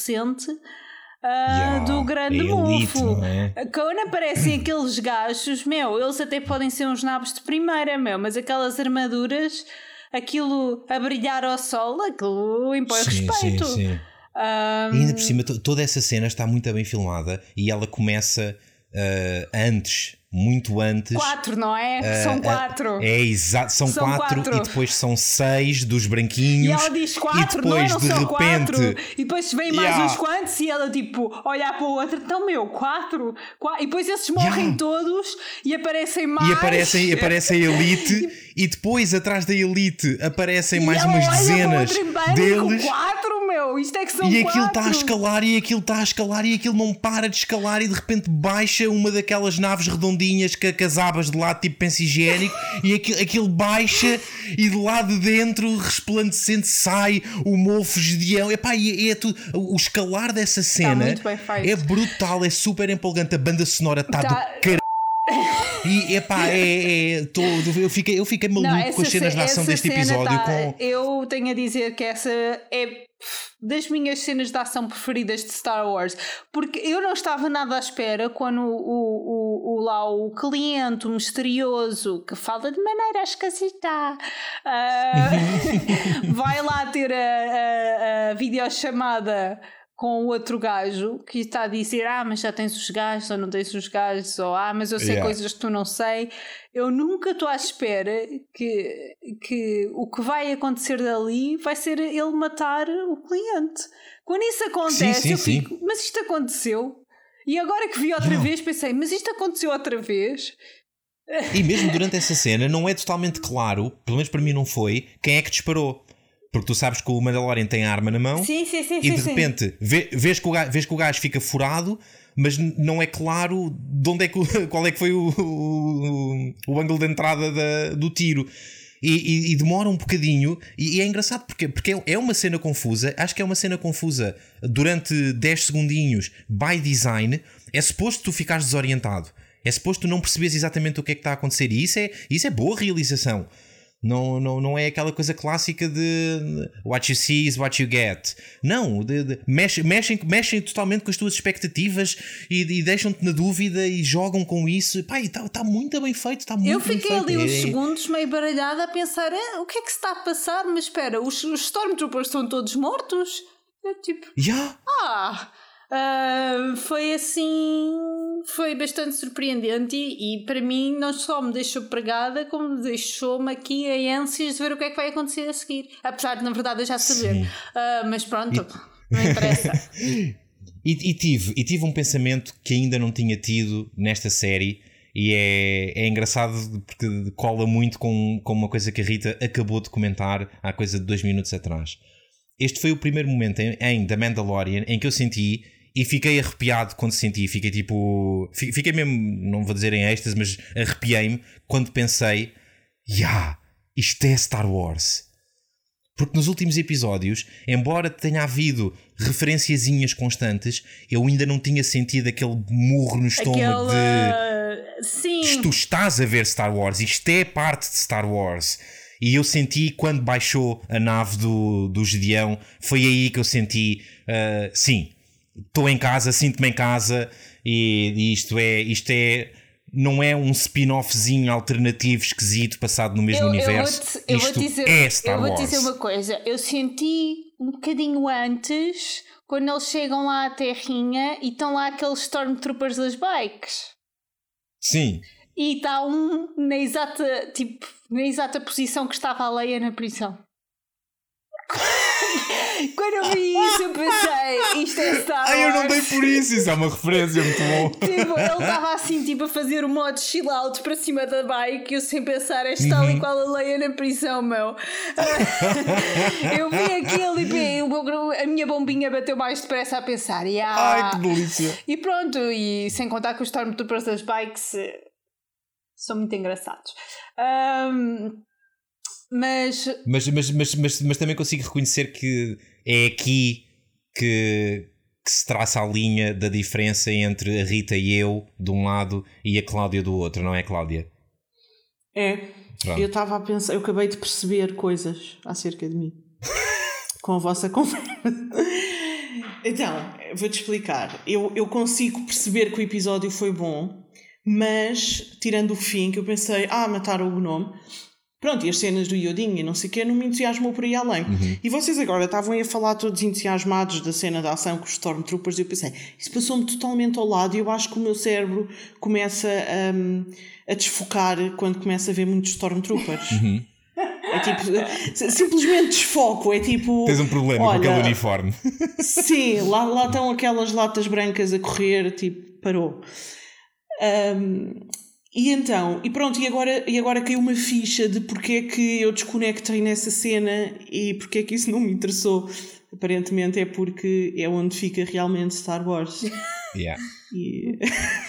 Uh, yeah, do grande é mofo. É? Quando aparecem aqueles gajos, meu, eles até podem ser uns nabos de primeira, meu, mas aquelas armaduras, aquilo a brilhar ao sol, aquilo impõe sim, respeito. Sim, sim. Um... E ainda por cima, toda essa cena está muito bem filmada e ela começa uh, antes muito antes. Quatro, não é? Uh, são quatro. Uh, é exato, são, são quatro, quatro, e depois são seis dos branquinhos. E ela diz quatro, e depois, não, não de repente, quatro. E depois vem mais yeah. uns quantos e ela tipo olhar para o outro, então meu, quatro, quatro. E depois esses morrem yeah. todos e aparecem mais. E aparecem, aparecem a elite e depois atrás da elite aparecem e mais umas dezenas deles. Quatro, meu, isto é que são E aquilo está a escalar e aquilo está a escalar e aquilo não para de escalar e de repente baixa uma daquelas naves redondinhas que, as abas de lado tipo penso higiênico e aquilo, aquilo baixa e de lá de dentro resplandecente sai o mofo gedeão. Epá, e é, é tudo, o escalar dessa cena é brutal, é super empolgante. A banda sonora está tá... do caralho. E epá, é, é, tô, eu, fiquei, eu fiquei maluco não, com as cenas de ação deste episódio. Tá, com... Eu tenho a dizer que essa é das minhas cenas de ação preferidas de Star Wars, porque eu não estava nada à espera quando o, o, o, lá o cliente o misterioso que fala de maneira esquisita uh, vai lá ter a, a, a videochamada com o outro gajo que está a dizer ah, mas já tens os gajos ou não tens os gajos ou ah, mas eu sei yeah. coisas que tu não sei eu nunca estou à espera que, que o que vai acontecer dali vai ser ele matar o cliente quando isso acontece sim, sim, eu sim. fico, mas isto aconteceu e agora que vi outra não. vez pensei, mas isto aconteceu outra vez e mesmo durante essa cena não é totalmente claro, pelo menos para mim não foi, quem é que disparou porque tu sabes que o Mandalorian tem a arma na mão sim, sim, sim, e de repente vê, vês, que o gajo, vês que o gajo fica furado, mas não é claro de onde é que, qual é que foi o, o, o ângulo de entrada da, do tiro. E, e, e, demora um bocadinho, e, e, é engraçado porque, porque é, é uma cena confusa. Acho que é uma cena confusa durante 10 segundinhos, by design. É suposto tu ficares desorientado, é suposto tu não perceberes exatamente o que é que está a acontecer, e isso é, isso é boa realização. Não, não, não é aquela coisa clássica de what you see is what you get. Não, de, de, mexem, mexem, mexem totalmente com as tuas expectativas e, e deixam-te na dúvida e jogam com isso. Pá, está tá muito bem feito. Tá muito Eu fiquei ali uns é, segundos meio baralhada a pensar: eh, o que é que se está a passar? Mas espera, os, os Stormtroopers estão todos mortos? Eu tipo, yeah. ah, Uh, foi assim, foi bastante surpreendente e, e, para mim não só me deixou pregada, como deixou-me aqui a ânsias de ver o que é que vai acontecer a seguir. Apesar de, na verdade, eu já saber. Uh, mas pronto, e... não interessa. e, e, tive, e tive um pensamento que ainda não tinha tido nesta série. E é, é engraçado porque cola muito com, com uma coisa que a Rita acabou de comentar há coisa de dois minutos atrás. Este foi o primeiro momento em, em The Mandalorian em que eu senti e fiquei arrepiado quando senti, fiquei tipo. Fiquei mesmo, não vou dizer em êxtase, mas arrepiei-me quando pensei: Ya, yeah, isto é Star Wars. Porque nos últimos episódios, embora tenha havido referenciazinhas constantes, eu ainda não tinha sentido aquele murro no estômago de. Sim. Tu estás a ver Star Wars, isto é parte de Star Wars. E eu senti quando baixou a nave do, do Gedeão, foi aí que eu senti, uh, sim, estou em casa, sinto-me em casa e, e, isto é, isto é não é um spin-offzinho alternativo esquisito passado no mesmo eu, universo. Eu vou isto dizer, é Star eu vou dizer uma coisa, eu senti um bocadinho antes quando eles chegam lá à terrinha e estão lá aqueles Stormtroopers das bikes. Sim. E está um na exata, tipo, na exata posição que estava a Leia na prisão. Quando eu vi isso, eu pensei, isto é Star Wars. Ai, eu não dei por isso, isso é uma referência muito bom. Tipo, ele estava assim, tipo, a fazer o modo chill out para cima da bike, eu sem pensar, é tal e uhum. qual a Leia na prisão, meu. eu vi aquilo e a minha bombinha bateu mais depressa a pensar, yeah. Ai, que delícia. E pronto, e sem contar que os Stormtroopers das bikes São muito engraçados. Um, mas... Mas, mas, mas, mas, mas também consigo reconhecer que é aqui que, que se traça a linha da diferença entre a Rita e eu de um lado e a Cláudia do outro, não é, Cláudia? É. Pronto. Eu estava a pensar, eu acabei de perceber coisas acerca de mim com a vossa conversa. Então, vou-te explicar. Eu, eu consigo perceber que o episódio foi bom, mas tirando o fim, que eu pensei, ah, mataram o gnome. Pronto, e as cenas do Iodinho e não sei o quê, não me entusiasmou por aí além. Uhum. E vocês agora estavam a falar todos entusiasmados da cena da ação com os Stormtroopers e eu pensei, isso passou-me totalmente ao lado e eu acho que o meu cérebro começa um, a desfocar quando começa a ver muitos Stormtroopers. Uhum. É tipo, simplesmente desfoco. É tipo. Tens um problema olha, com aquele uniforme. Sim, lá, lá estão aquelas latas brancas a correr, tipo, parou. Um, e então, e pronto, e agora, e agora caiu uma ficha de porque é que eu desconectei nessa cena e porque é que isso não me interessou. Aparentemente é porque é onde fica realmente Star Wars. Yeah. E...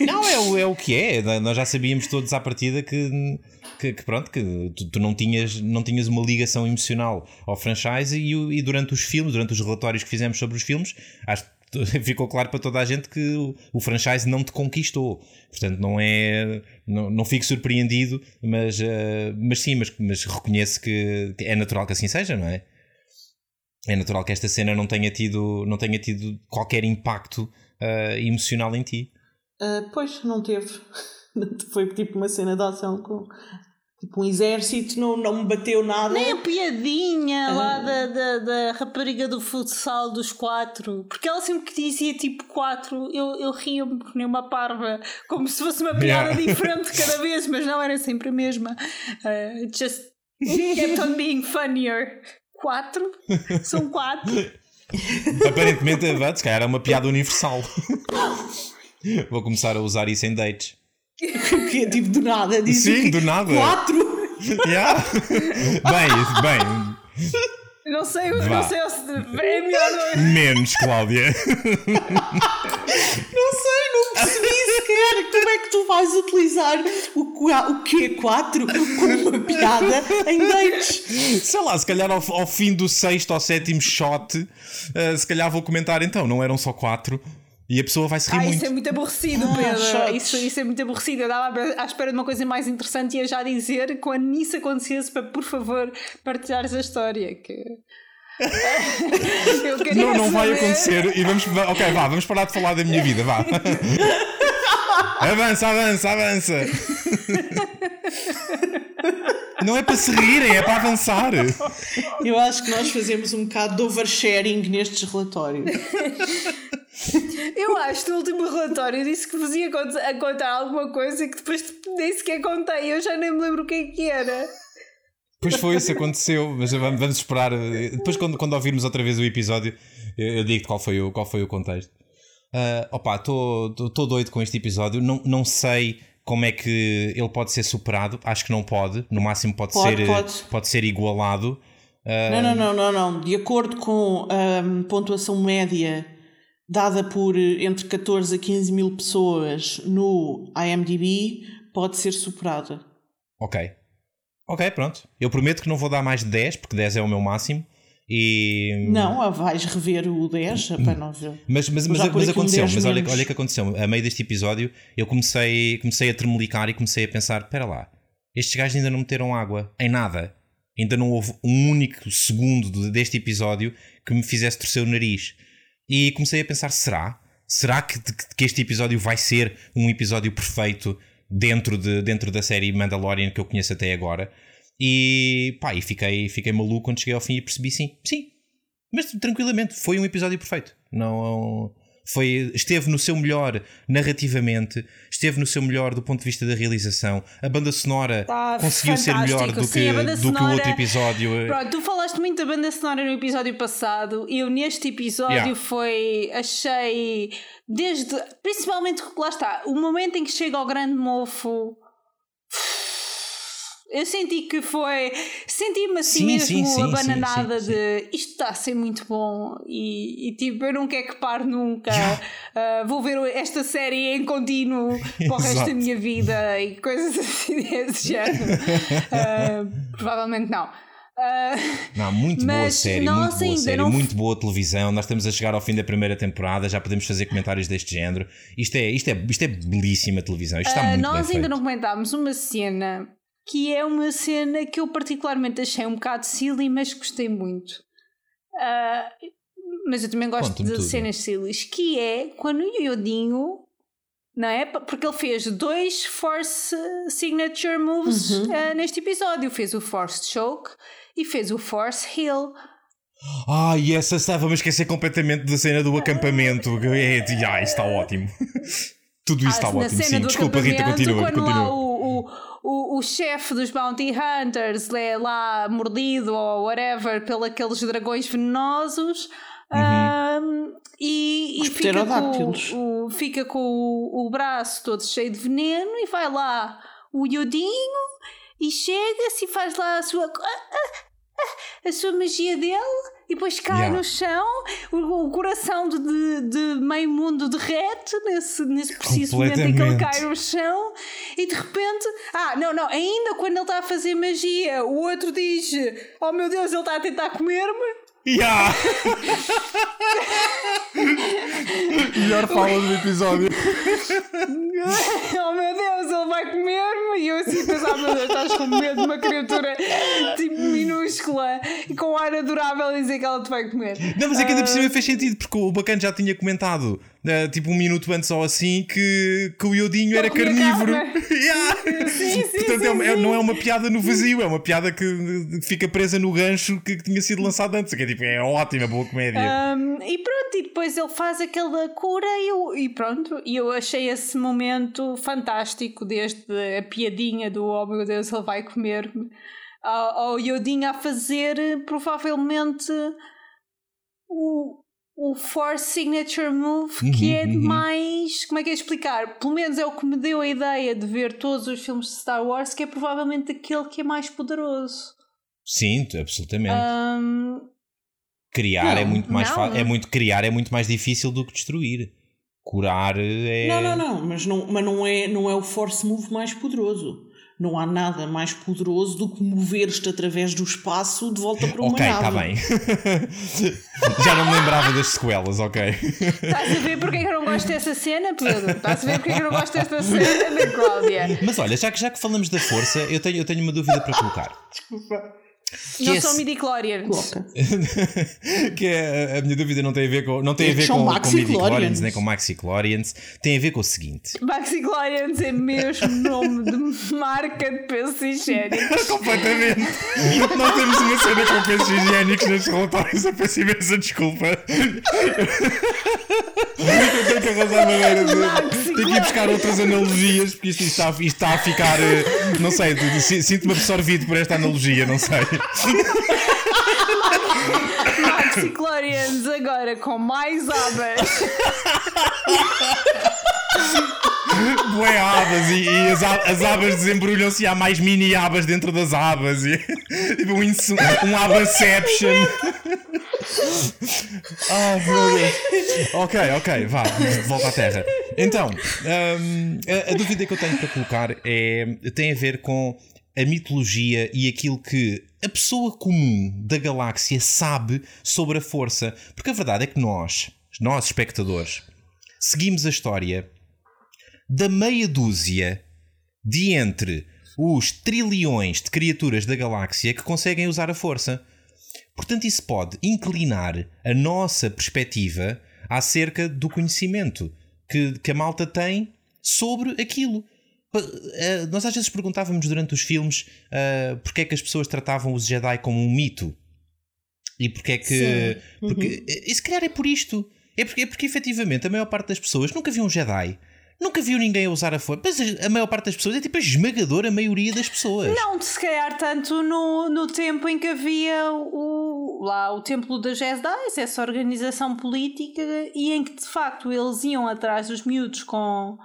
Não, é o, é o que é. Nós já sabíamos todos à partida que, que, que pronto, que tu, tu, não, tinhas, não tinhas uma ligação emocional ao franchise e, e durante os filmes, durante os relatórios que fizemos sobre os filmes, acho que ficou claro para toda a gente que o, franchise não te conquistou. Portanto, não é. Não, não fico surpreendido, mas, uh, mas sim, mas, mas reconheço que é natural que assim seja, não é? É natural que esta cena não tenha tido, não tenha tido qualquer impacto uh, emocional em ti. Uh, pois, não teve. Foi tipo uma cena de ação com Tipo, um exército não, não me bateu nada. Nem a piadinha uh... lá da, da, da, rapariga do futsal dos quatro. Porque ela sempre que dizia tipo quatro, eu, eu ria-me por nenhuma parva. Como se fosse uma piada yeah. diferente cada vez, mas não era sempre a mesma. Uh, just kept on being funnier. Quatro? São quatro. Aparentemente, se calhar é uma piada universal. Vou começar a usar isso em dates. que é tipo do nada. Diz Sim, do nada. Quatro. Yeah. bem, bem. Não sei, não sei se é melhor. Não... Menos, Cláudia. não sei, não percebi sequer. Como é que tu vais utilizar o, o Q4 como uma piada em dates? Sei lá, se calhar ao, ao fim do sexto ou sétimo shot, uh, se calhar vou comentar então, não eram só quatro. E a pessoa vai se rir ah, muito. Isso é muito aborrecido, ah, Pedro. Isso, isso é muito aborrecido. Eu estava à espera de uma coisa mais interessante e ia já dizer quando isso acontecesse para, por favor, partilhares a história. Que... não, não vai acontecer. E vamos. Ok, vá, vamos parar de falar da minha vida, vá. avança, avança, avança. Não é para se rirem, é para avançar. Eu acho que nós fazemos um bocado de oversharing nestes relatórios. Eu acho que no último relatório disse que vos ia a contar alguma coisa que depois nem sequer contei. Eu já nem me lembro o que é que era. Pois foi, isso aconteceu, mas vamos, vamos esperar. Depois, quando, quando ouvirmos outra vez o episódio, eu, eu digo qual foi o, qual foi o contexto. Uh, opa, estou doido com este episódio. Não, não sei como é que ele pode ser superado. Acho que não pode. No máximo pode, pode ser, pode. pode ser igualado. Não, não, não, não, não. De acordo com a pontuação média dada por entre 14 a 15 mil pessoas no IMDb, pode ser superada. Ok. Ok, pronto. Eu prometo que não vou dar mais de 10, porque 10 é o meu máximo. E... Não, vais rever o 10 para não ver. Mas, mas, mas, mas aconteceu, mas olha, olha que aconteceu. A meio deste episódio, eu comecei, comecei a tremelicar e comecei a pensar: espera lá, estes gajos ainda não meteram água em nada. Ainda não houve um único segundo deste episódio que me fizesse torcer o nariz. E comecei a pensar: será? Será que, que este episódio vai ser um episódio perfeito dentro, de, dentro da série Mandalorian que eu conheço até agora? E pá, e fiquei, fiquei maluco quando cheguei ao fim e percebi sim, sim. Mas tranquilamente, foi um episódio perfeito. Não, foi, esteve no seu melhor narrativamente, esteve no seu melhor do ponto de vista da realização. A banda sonora tá conseguiu ser melhor do, Sim, que, sonora, do que o outro episódio. Pronto, tu falaste muito da banda sonora no episódio passado. Eu neste episódio yeah. foi. Achei. Desde. Principalmente, lá está, o momento em que chega ao grande mofo Eu senti que foi. Senti-me assim sim, mesmo sim, abananada sim, de isto está a ser muito bom e, e, tipo, eu não quero que pare nunca. Uh, vou ver esta série em contínuo para o resto da minha vida e coisas assim desse género. Uh, provavelmente não. Uh, não, muito boa série, muito boa série, não... muito boa televisão. Nós estamos a chegar ao fim da primeira temporada, já podemos fazer comentários deste género. Isto é, isto é, isto é belíssima televisão. Isto está muito nós ainda feito. não comentámos uma cena que é uma cena que eu particularmente achei um bocado silly, mas gostei muito. Uh, mas eu também gosto de tudo. cenas silly, que é quando o Yodinho não é? Porque ele fez dois Force Signature Moves uhum. uh, neste episódio. Fez o Force Choke e fez o Force Heal. Ah, e essa estava-me a esquecer completamente da cena do acampamento. É, ah, está ótimo. Tudo isso ah, está ótimo. Sim, desculpa, Rita, continua. continua. o, o, o, o chefe dos Bounty Hunters é lá mordido ou whatever pelos aqueles dragões venenosos. Uhum. Um, e, e fica, com, o, fica com o, o braço todo cheio de veneno e vai lá o Iodinho e chega-se e faz lá a sua a sua magia dele e depois cai yeah. no chão, o, o coração de, de, de, meio mundo derrete nesse, nesse preciso momento em que ele cai no chão e de repente, ah, não, não, ainda quando ele está a fazer magia, o outro diz: Oh meu Deus, ele está a tentar comer-me. Yeah. Melhor fala do episódio. oh meu Deus, ele vai comer-me. E eu assim pensava, meu Deus, estás com medo de uma criatura tipo minúscula e com um ar adorável a dizer que ela te vai comer. Não, mas é que ainda por cima ah. fez sentido, porque o Bacana já tinha comentado Uh, tipo um minuto antes ou assim, que, que o Iodinho era carnívoro. yeah. sim, sim, Portanto, sim, é uma, é, não é uma piada no vazio, é uma piada que, fica presa no gancho que, que, tinha sido lançado antes. Que é tipo, é ótima, boa comédia. Um, e pronto, e depois ele faz aquela cura e, eu, e pronto. E eu achei esse momento fantástico, desde a piadinha do oh meu Deus, ele vai comer-me, ao, ao Iodinho a fazer provavelmente o o Force Signature Move, uhum, que é uhum. mais. Como é que é explicar? Pelo menos é o que me deu a ideia de ver todos os filmes de Star Wars, que é provavelmente aquele que é mais poderoso. Sim, absolutamente. Um... Criar é não, é muito mais fácil. É muito criar é muito mais difícil do que destruir. Curar é. Não, não, não, mas não, mas não é, não é o Force Move mais poderoso não há nada mais poderoso do que mover-te através do espaço de volta para uma okay, nave. Ok, está bem. Já não me lembrava das sequelas, ok. Estás a ver porque é que eu não gosto dessa cena, Pedro? Estás a ver porque é que eu não gosto desta cena Cláudia? Mas olha, já que, já que falamos da força, eu tenho, eu tenho uma dúvida para colocar. Desculpa. Que não esse... são midi-chlorians. que é, a minha dúvida não tem a ver com, não tem a ver com, com midi-chlorians nem com maxi-chlorians. Tem a ver com o seguinte: maxi-chlorians é mesmo nome de marca de pensos higiênicos. Completamente. Nós temos uma cena com pensos higiênicos nos relatórios. Eu peço imensa desculpa. Eu tenho que arranjar maneira de. Tenho que ir buscar outras analogias porque isto, está, isto está a ficar. Eh, não sei, sinto-me absorvido por esta analogia, não sei. Maxiclorians agora com mais abas. Bué abas e, e as, as, abas desembrulham-se e há mais mini abas dentro das abas. E, tipo um, um abaception. Ai meu Deus. Ok, ok, vá, volta à terra. Então, um, a, a, dúvida que eu tenho para colocar é, tem a ver com a mitologia e aquilo que a pessoa comum da galáxia sabe sobre a força. Porque a verdade é que nós, nós espectadores, seguimos a história da meia dúzia de entre os trilhões de criaturas da galáxia que conseguem usar a força. Portanto, isso pode inclinar a nossa perspectiva acerca do conhecimento que, que a malta tem sobre aquilo. Eh, nós às vezes perguntávamos durante os filmes uh, porque é que as pessoas tratavam os Jedi como um mito e porque é que. Uhum. Porque, e se calhar é por isto. É porque, é porque efetivamente a maior parte das pessoas nunca viu um Jedi. Nunca viu ninguém a usar a força. Mas a maior parte das pessoas é tipo a esmagadora maioria das pessoas. Não, se calhar tanto no, no tempo em que havia o, lá o Templo das Jedi, essa organização política, e em que de facto eles iam atrás dos miúdos com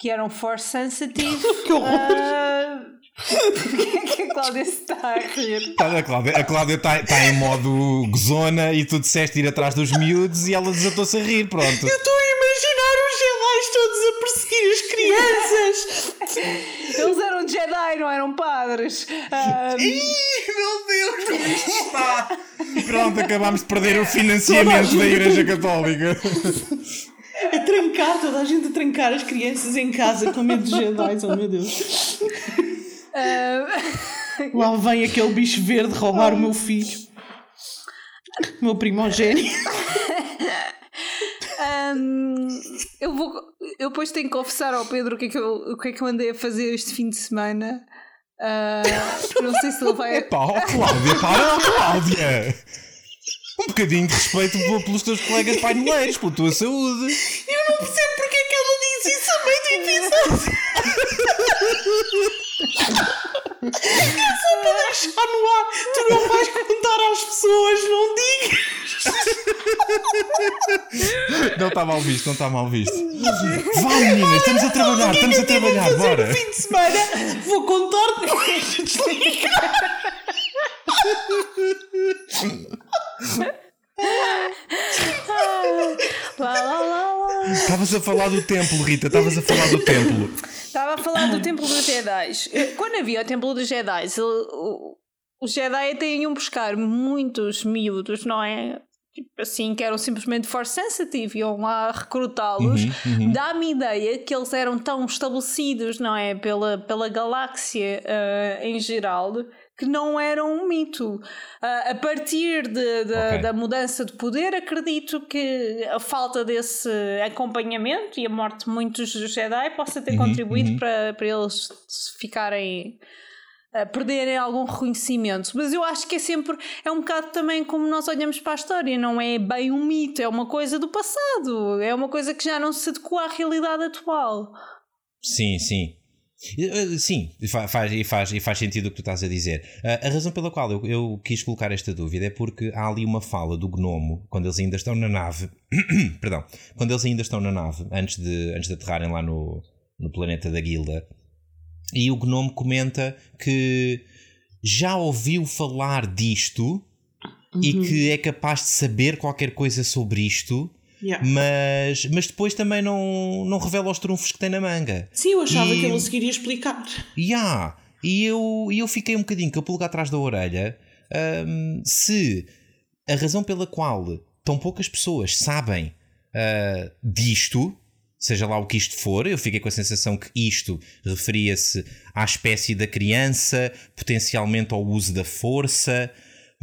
que eram force sensitive. que horror! Uh, a Cláudia se está a rir. Tá, a Cláudia a Cláudia está tá em modo gozona e tu disseste ir atrás dos miúdos e ela desatou-se a rir, pronto. Eu estou a imaginar os Jedi todos a perseguir as crianças. Eles eram Jedi, não eram padres. Ah, Ih, meu Deus, como isto está. Pronto, acabámos de perder o financiamento da Igreja Católica. A trancar, toda a gente a trancar as crianças em casa com medo de Jedi, oh meu Deus. ah, Lá vem aquele bicho verde roubar o meu filho. O meu primogênito. Ahm, eu vou. Eu depois tenho que confessar ao Pedro o que é que eu, o que é que eu andei a fazer este fim de semana. Ah, não sei se ele vai. Epá, ó Cláudia, para, Cláudia! Um bocadinho de respeito pe- pelos teus colegas paineleiros, pela tua saúde. Eu não percebo porque é que ela diz isso a meio do episódio. É só para deixar no ar. Tu não vais contar às pessoas, não digas. Não está mal visto, não está mal visto. Vá, meninas, estamos a trabalhar, estamos a trabalhar, Fazer bora. no fim de semana. Vou contar depois de desligar. Lá, lá, lá, lá. Estavas a falar do templo, Rita, estavas a falar do templo. Estava a falar do Templo dos Jedi. Quando havia o Templo dos Jedi, o- os Jedi até iam buscar muitos miúdos, não é? Tipo assim, que eram simplesmente force sensitive, iam lá recrutá-los. Dá-me ideia que eles eram tão estabelecidos, não é? Pela, pela galáxia ah, em geral, que não eram um mito. Ah, a partir de- de- Ok. da mudança de poder, acredito que a falta desse acompanhamento e a morte de muitos dos Jedi possa ter contribuído Para, para eles ficarem a perderem algum reconhecimento. Mas eu acho que é sempre, é um bocado também como nós olhamos para a história, não é bem um mito, é uma coisa do passado, é uma coisa que já não se adequa à realidade atual. Sim, sim. Eh, eh, Sim, e fa- faz, e, faz, e faz sentido o que tu estás a dizer. Ah, A razão pela qual eu, eu quis colocar esta dúvida é porque há ali uma fala do gnomo, quando eles ainda estão na nave, perdão, quando eles ainda estão na nave, antes de, antes de aterrarem lá no, no planeta da Guilda, e o gnomo comenta que já ouviu falar disto e que é capaz de saber qualquer coisa sobre isto, Yeah. mas, mas depois também não, não revela os trunfos que tem na manga. Sim, eu achava E- que ele seguiria explicar. Ya, E eu, eu fiquei um bocadinho com a pulga atrás da orelha hum, se a razão pela qual tão poucas pessoas sabem ah, disto, seja lá o que isto for, eu fiquei com a sensação que isto referia-se à espécie da criança, potencialmente ao uso da força,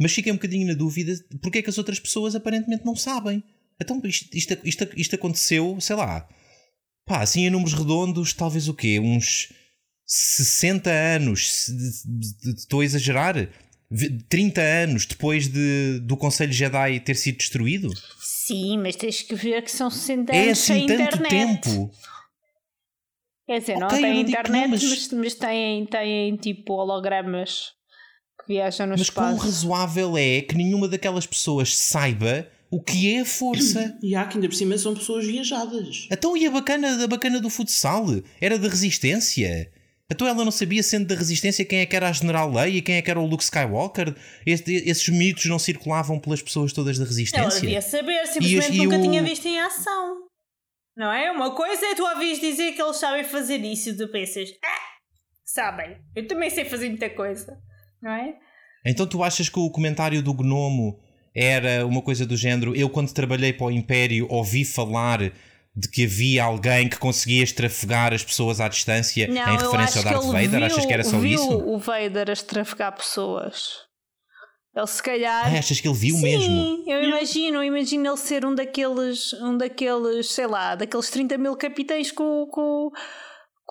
mas fiquei um bocadinho na dúvida porque é que as outras pessoas aparentemente não sabem. Então isto, isto, isto, isto aconteceu, sei lá, pá, assim em números redondos, talvez o quê? Uns 60 anos, estou a exagerar? V- 30 anos depois de, do Conselho Jedi ter sido destruído? Sim, mas tens que ver que são 60 É anos sem assim tanto internet. tempo. Quer dizer, não Ok, eu têm não que internet, não, mas... mas- Mas, têm, têm tipo hologramas que viajam no Mas quão espaço. razoável é que nenhuma daquelas pessoas saiba o que é a força? E há que ainda por cima são pessoas viajadas. Então e a bacana, a bacana do futsal? Era da resistência? Então ela não sabia, sendo da resistência, quem é que era a General Leia e quem é que era o Luke Skywalker? Este- esses mitos não circulavam pelas pessoas todas da Ela resistência? devia saber, simplesmente e nunca o- tinha visto em ação. Não é? Uma coisa é tu ouvires dizer que eles sabem fazer isso e tu pensas, ah, sabem, eu também sei fazer muita coisa. Não é? Então tu achas que o comentário do gnomo era uma coisa do género eu quando trabalhei para o Império ouvi falar de que havia alguém que conseguia estrafegar as pessoas à distância Não, em eu referência acho ao que Darth ele Vader? viu, achas que era só viu isso? o Vader a estrafegar pessoas. Ele se calhar. Ah, achas que ele viu Sim, mesmo? eu imagino, eu imagino ele ser um daqueles, um daqueles, sei lá, daqueles 30 mil capitães que o, que o,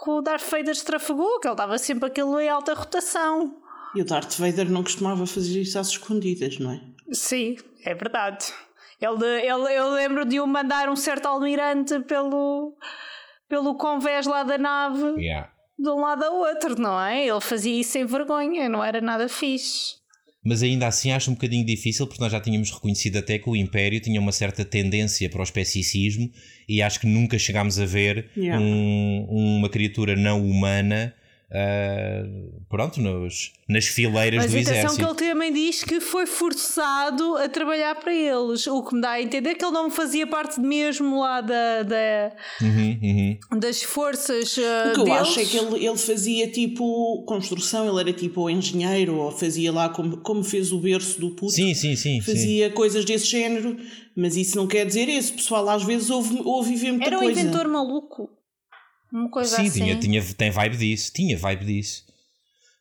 que o Darth Vader estrafegou, que ele dava sempre aquilo em alta rotação. E o Darth Vader não costumava fazer isso às escondidas, não é? Sim, é verdade. Ele, ele, eu lembro de o mandar um certo almirante pelo, pelo convés lá da nave Yeah. de um lado ao outro, não é? Ele fazia isso sem vergonha, não era nada fixe. Mas ainda assim acho um bocadinho difícil porque nós já tínhamos reconhecido até que o Império tinha uma certa tendência para o especicismo e acho que nunca chegámos a ver Yeah. um- uma criatura não humana uh, pronto, nos, nas fileiras Mas do atenção exército. que ele também diz que foi forçado a trabalhar para eles, o que me dá a entender que ele não fazia parte mesmo lá da, da Uhum, uhum. das forças uh, O que eu deles. acho é que ele, ele fazia tipo construção, ele era tipo engenheiro, ou fazia lá como, como fez o berço do puto. Sim, sim, sim. sim. Fazia coisas desse género, mas isso não quer dizer isso. Pessoal, às vezes ouve, ouve ver muita Era um coisa. inventor maluco. Uma coisa Sim, assim. tinha, tinha, tem vibe disso. Tinha vibe disso.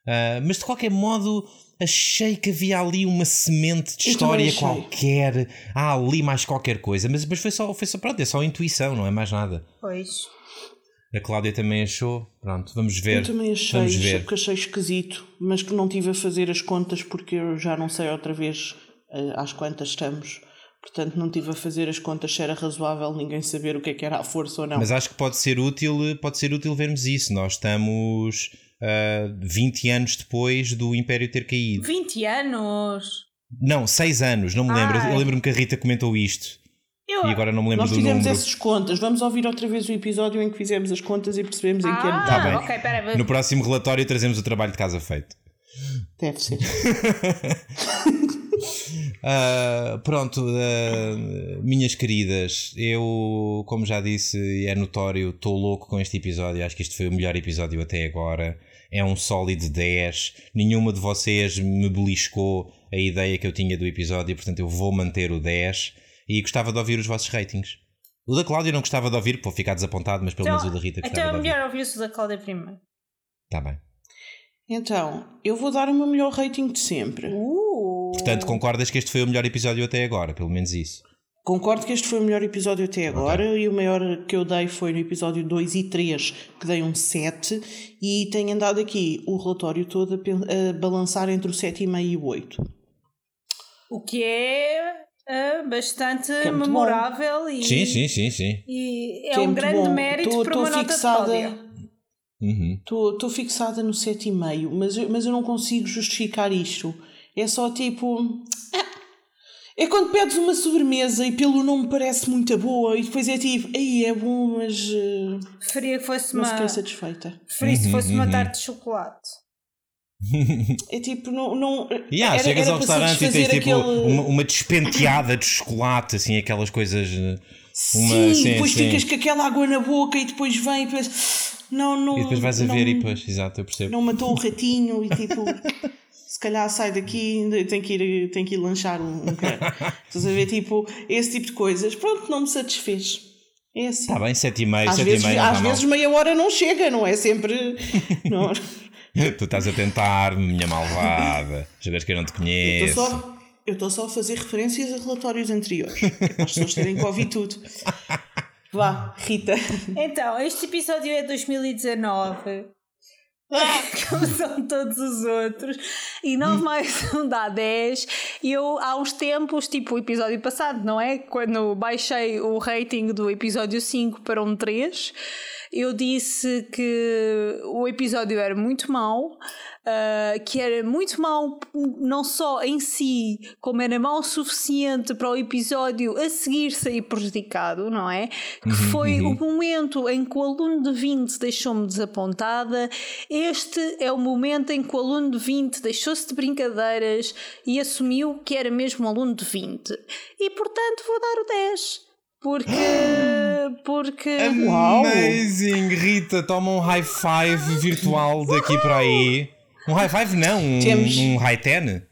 Ah, mas de qualquer modo, achei que havia ali uma semente de história qualquer. Há ali mais qualquer coisa. Mas, mas foi, só, foi só, pronto, é só intuição, não é mais nada. Pois. A Cláudia também achou. Pronto, vamos ver. Eu também achei, Vamos ver. que achei esquisito, mas que não tive a fazer as contas porque eu já não sei outra vez eh, às quantas estamos. Portanto, não tive a fazer as contas se era razoável ninguém saber o que é que era a força ou não. Mas acho que pode ser útil, pode ser útil vermos isso. Nós estamos ah, 20 anos depois do Império ter caído. 20 anos. Não, 6 anos, não me lembro. Ai. Eu lembro-me que a Rita comentou isto. Eu... E agora não me lembro Nós do fizemos número. essas contas. Vamos ouvir outra vez o episódio em que fizemos as contas e percebemos em que ano. Ah, Tá bem. ok, pera. No próximo relatório trazemos o trabalho de casa feito. Deve ser. Ah, pronto, ah, minhas queridas, eu, como já disse, e é notório, estou louco com este episódio. Acho que este foi o melhor episódio até agora. É um sólido 10. Nenhuma de vocês me beliscou a ideia que eu tinha do episódio, portanto, eu vou manter o 10 e gostava de ouvir os vossos ratings. O da Cláudia não gostava de ouvir, vou ficar desapontado, mas pelo menos o da Rita Então gostava é de ouvir. melhor ouvir-se o da Cláudia primeiro. Está bem. Então, eu vou dar o meu melhor rating de sempre. Uh. Portanto, concordas que este foi o melhor episódio até agora, pelo menos isso. Concordo que este foi o melhor episódio até agora e o maior que eu dei foi no episódio 2 e 3, que dei um 7, e tenho andado aqui o relatório todo a, a balançar entre o 7,5 e o 8. O que é ah, bastante é muito memorável e, Sim, sim, sim, sim. e é, Que é um grande bom. mérito Tô- para tô uma nota de fixada- Cláudia. Uhum. Estou fixada no 7,5, mas, eu- mas eu não consigo justificar isto. É só tipo. É quando pedes uma sobremesa e pelo nome parece muito boa e depois é tipo, aí é bom, mas eh, Preferia que fosse não uma. fiquei satisfeita. Preferia se fosse Uhum, uma uhum. tarte de chocolate. É tipo, não. não Yeah, era- chegas era ao restaurante e tens tipo aquele- uma, uma despenteada de chocolate, assim, aquelas coisas. eh, Uma, sim, sim, depois sim. ficas com aquela água na boca e depois vem e depois. Não, não. E depois vais a não, ver e depois, exato, eu percebo. Não matou o ratinho e tipo. se calhar sai daqui e tem que ir, tem que ir lanchar um, um cano. Estás a ver? Tipo, esse tipo de coisas. Pronto, não me satisfez. É assim. Está bem, 7,5, às 7,5 vezes, não às está mal. vezes meia hora não chega, não é sempre. Não. Tu estás a tentar, minha malvada. Jogas que eu não te conheço. eu estou só a fazer referências a relatórios anteriores. é para as pessoas terem que ouvir tudo. Vá, Rita. Então, este episódio é 2019. Como são todos os outros, e 9 mais 1 dá 10. E eu, há uns tempos, tipo o episódio passado, não é? Quando baixei o rating do episódio 5 para um 3, eu disse que o episódio era muito mau, ah, que era muito mau não só em si, como era mau o suficiente para o episódio a seguir sair prejudicado, não é? Que foi o momento em que o aluno de 20 deixou-me desapontada. Este é o momento em que o aluno de 20 deixou-se de brincadeiras e assumiu que era mesmo um aluno de 20. E portanto vou dar o 10. Porque. Porque. Uau. Amazing, Rita, toma um high five virtual daqui para aí. Um high five não, um, Temos- um high ten.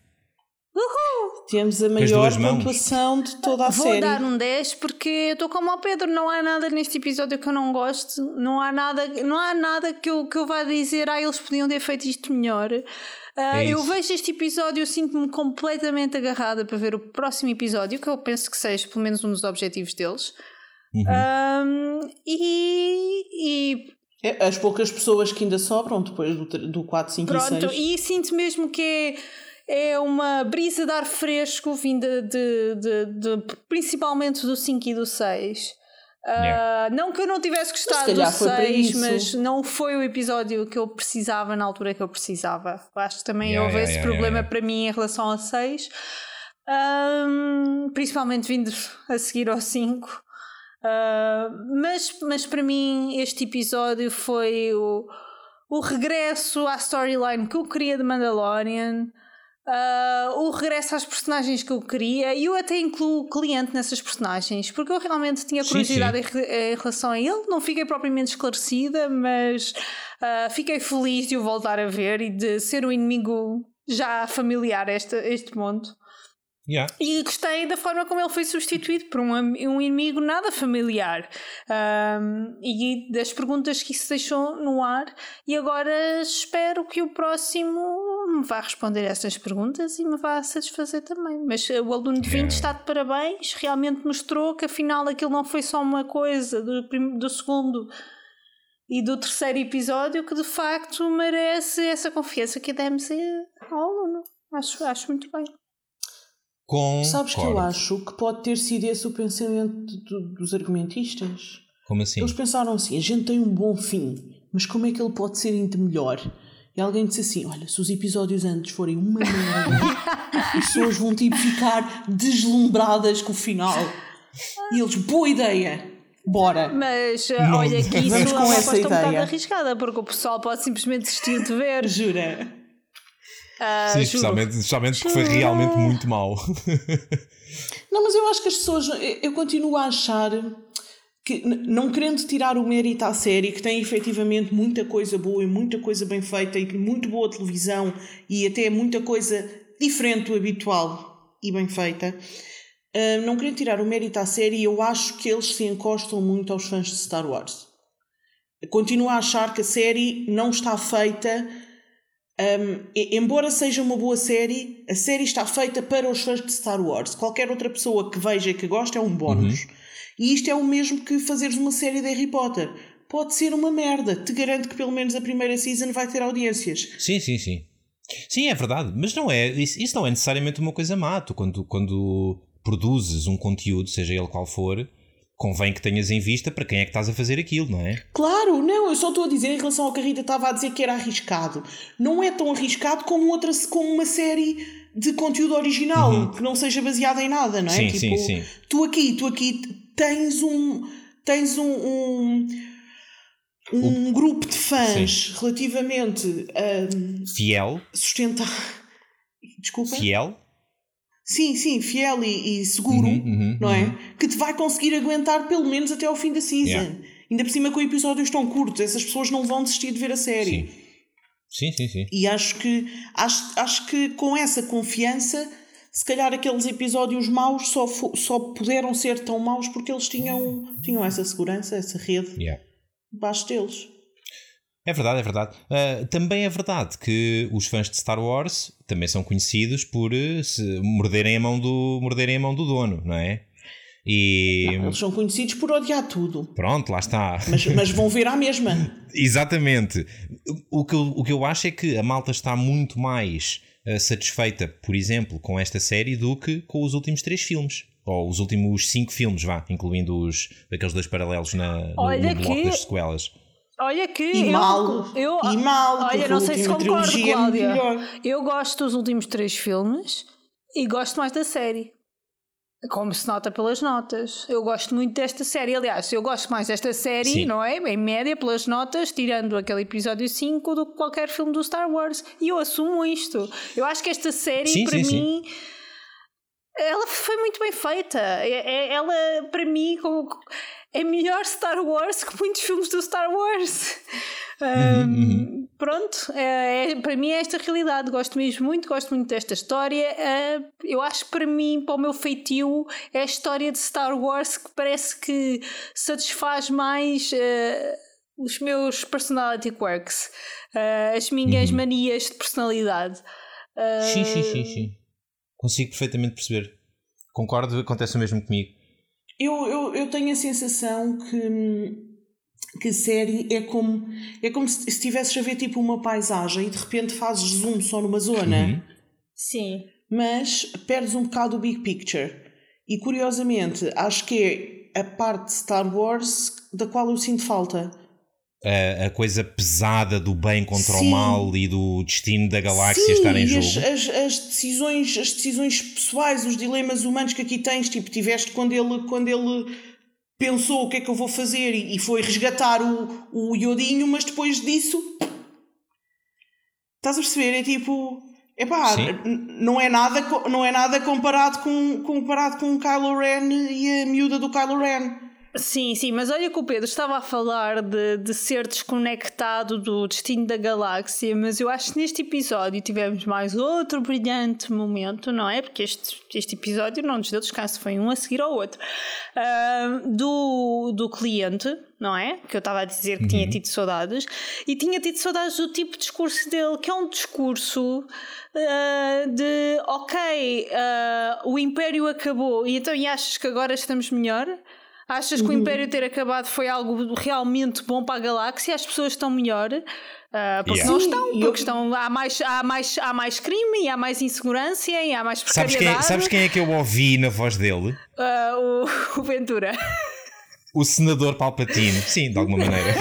Temos a maior pontuação de toda a Vou série. dar um 10 porque eu estou como ao Pedro, não há nada neste episódio que eu não gosto, não há nada, não há nada que eu, que eu vá dizer, ah, eles podiam ter feito isto melhor. Ah, É eu vejo este episódio, eu sinto-me completamente agarrada para ver o próximo episódio, que eu penso que seja pelo menos um dos objetivos deles. Uhum. Ahm, e, e É, As poucas pessoas que ainda sobram depois do, do 4, 5 Pronto, e 6. e sinto mesmo que é, é uma brisa de ar fresco vinda de, de, de- principalmente do 5 e do 6. Ah, não que eu não tivesse gostado do calhar foi para 6, isso. mas não foi o episódio que eu precisava na altura que eu precisava. Acho que também Yeah, houve yeah, esse yeah, problema yeah, para mim em relação ao 6. Ahm, principalmente vindo a seguir ao 5. Ah, mas, mas para mim este episódio foi o, o regresso à storyline que eu queria de Mandalorian, uh, o regresso às personagens que eu queria, e eu até incluo o cliente nessas personagens, porque eu realmente tinha curiosidade sim, sim. Em, em, relação a ele. Não fiquei propriamente esclarecida, mas uh, fiquei feliz de o voltar a ver e de ser um inimigo já familiar a este, este mundo. Yeah. E gostei da forma como ele foi substituído por um, um inimigo nada familiar um, e das perguntas que isso deixou no ar. E agora espero que o próximo me vá responder essas perguntas e me vá satisfazer também. Mas o aluno de 20 yeah. está de parabéns, realmente mostrou que afinal aquilo não foi só uma coisa do, do segundo e do terceiro episódio que de facto merece essa confiança que demos ao aluno. Acho, acho muito bem. Com Sabes que eu acho que pode ter sido esse o pensamento dos argumentistas? Como assim? Eles pensaram assim: a gente tem um bom fim, mas como é que ele pode ser ainda melhor? E alguém disse assim: Olha, se os episódios antes forem uma merda, as pessoas vão tipo ficar deslumbradas com o final. E eles, boa ideia! Bora! Mas Não, olha que isso é uma aposta um bocado arriscada, porque o pessoal pode simplesmente desistir de ver. Jura? Uh, Sim, especialmente, especialmente porque foi realmente muito mau. não, mas eu acho que as pessoas. Eu continuo a achar que, não querendo tirar o mérito à série, que tem efetivamente muita coisa boa e muita coisa bem feita e muito boa televisão e até muita coisa diferente do habitual e bem feita. Uh, não querendo tirar o mérito à série, eu acho que eles se encostam muito aos fãs de Star Wars. Continuo a achar que a série não está feita um, embora seja uma boa série, a série está feita para os fãs de Star Wars. Qualquer outra pessoa que veja e que goste é um bónus. Uhum. E isto é o mesmo que fazeres uma série de Harry Potter. Pode ser uma merda. Te garanto que pelo menos a primeira season vai ter audiências. Sim, sim, sim. Sim, é verdade. Mas não é. Isso, isso não é necessariamente uma coisa má. Tu, quando, quando produzes um conteúdo, seja ele qual for, convém que tenhas em vista para quem é que estás a fazer aquilo, não é? Claro, não, eu só estou a dizer em relação ao que a Rita estava a dizer que era arriscado. Não é tão arriscado como, outra, como uma série de conteúdo original, uhum. que não seja baseada em nada, não é? Sim, tipo, sim, sim. Tu aqui, tu aqui tens um. tens um, um um o... grupo de fãs Sim. relativamente um, fiel sustentar desculpa fiel Sim, sim, fiel e, e seguro, uhum, uhum, não é? Uhum. Que te vai conseguir aguentar pelo menos até ao fim da season. Yeah. Ainda por cima com episódios tão curtos, essas pessoas não vão desistir de ver a série. Sim. Sim, sim, sim. E acho que, acho, acho que com essa confiança, se calhar aqueles episódios maus só, só puderam ser tão maus porque eles tinham, tinham essa segurança, essa rede yeah. debaixo deles. É verdade, é verdade. Uh, também é verdade que os fãs de Star Wars também são conhecidos por uh, se morderem a mão do morderem a mão do dono, não é? E... Não, eles são conhecidos por odiar tudo. Pronto, lá está. Mas, mas vão ver à mesma. Exatamente. O que, o que eu acho é que a malta está muito mais uh, satisfeita, por exemplo, com esta série do que com os últimos três filmes. Ou os últimos cinco filmes, vá, incluindo os, aqueles dois paralelos na, no, no bloco que... das sequelas. Olha que e eu, mal, eu, e mal, olha, não sei se concordo, é Cláudia. eu gosto dos últimos três filmes e gosto mais da série. Como se nota pelas notas. Eu gosto muito desta série. Aliás, eu gosto mais desta série, Sim. não é? Em média, pelas notas, tirando aquele episódio 5 do que qualquer filme do Star Wars. E eu assumo isto. Eu acho que esta série, sim, para sim, mim. Sim ela foi muito bem feita. É, é, ela, para mim, é melhor Star Wars que muitos filmes do Star Wars. Um, uhum, uhum. Pronto, é, é, para mim é esta realidade. Gosto mesmo muito, gosto muito desta história. Uh, eu acho que para mim, para o meu feitio, é a história de Star Wars que parece que satisfaz mais. Uh, os meus personality quirks, uh, as minhas uhum. manias de personalidade. sim, sim, sim, sim. Consigo perfeitamente perceber. Concordo, acontece o mesmo comigo. Eu, eu, eu tenho a sensação que, que a série é como, é como se estivesses a ver tipo uma paisagem e de repente fazes zoom só numa zona. Uhum. Sim. Mas perdes um bocado o big picture. E curiosamente, acho que é a parte de Star Wars da qual eu sinto falta a, a, coisa pesada do bem contra Sim. o mal e do destino da galáxia Sim, estar em jogo. As, as, as, decisões, as decisões pessoais, os dilemas humanos que aqui tens, tipo, tiveste quando ele, quando ele pensou o que é que eu vou fazer e, e foi resgatar o, o iodinho, mas depois disso Estás a perceber? É tipo. Epá, não é nada, não é nada comparado com, comparado com o Kylo Ren e a miúda do Kylo Ren. Sim, sim, mas olha que o Pedro estava a falar de, de ser desconectado do destino da galáxia, mas eu acho que neste episódio tivemos mais outro brilhante momento, não é? Porque este, este episódio não nos deu descanso, foi um a seguir ao outro. Uh, do, do cliente, não é? Que eu estava a dizer que uhum. tinha tido saudades, e tinha tido saudades do tipo de discurso dele, que é um discurso uh, de ok, uh, o Império acabou, e então e achas que agora estamos melhor? Achas que o uhum. Império ter acabado foi algo realmente bom para a galáxia? As pessoas estão melhor? Uh, porque yeah. não estão, porque eu... estão, há, mais, há, mais, há mais crime, e há mais insegurança e há mais precariedade. Sabes quem, sabes quem é que eu ouvi na voz dele? Uh, o, o Ventura. O senador Palpatine, sim, de alguma maneira.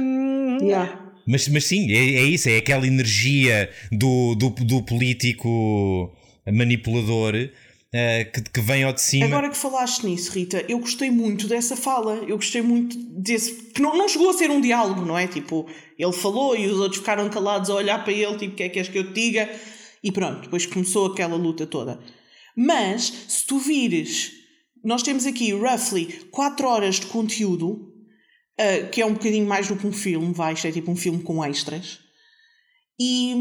um, yeah. mas, mas sim, é, é, isso, é aquela energia do, do, do político manipulador uh, que, que vem ao de cima. Agora que falaste nisso, Rita, eu gostei muito dessa fala. Eu gostei muito desse. que não, não chegou a ser um diálogo, não é? Tipo, ele falou e os outros ficaram calados a olhar para ele, tipo, o que é que és que eu te diga? E pronto, depois começou aquela luta toda. Mas, se tu vires, nós temos aqui, roughly, 4 horas de conteúdo, uh, que é um bocadinho mais do que um filme, vai, isto é tipo um filme com extras. E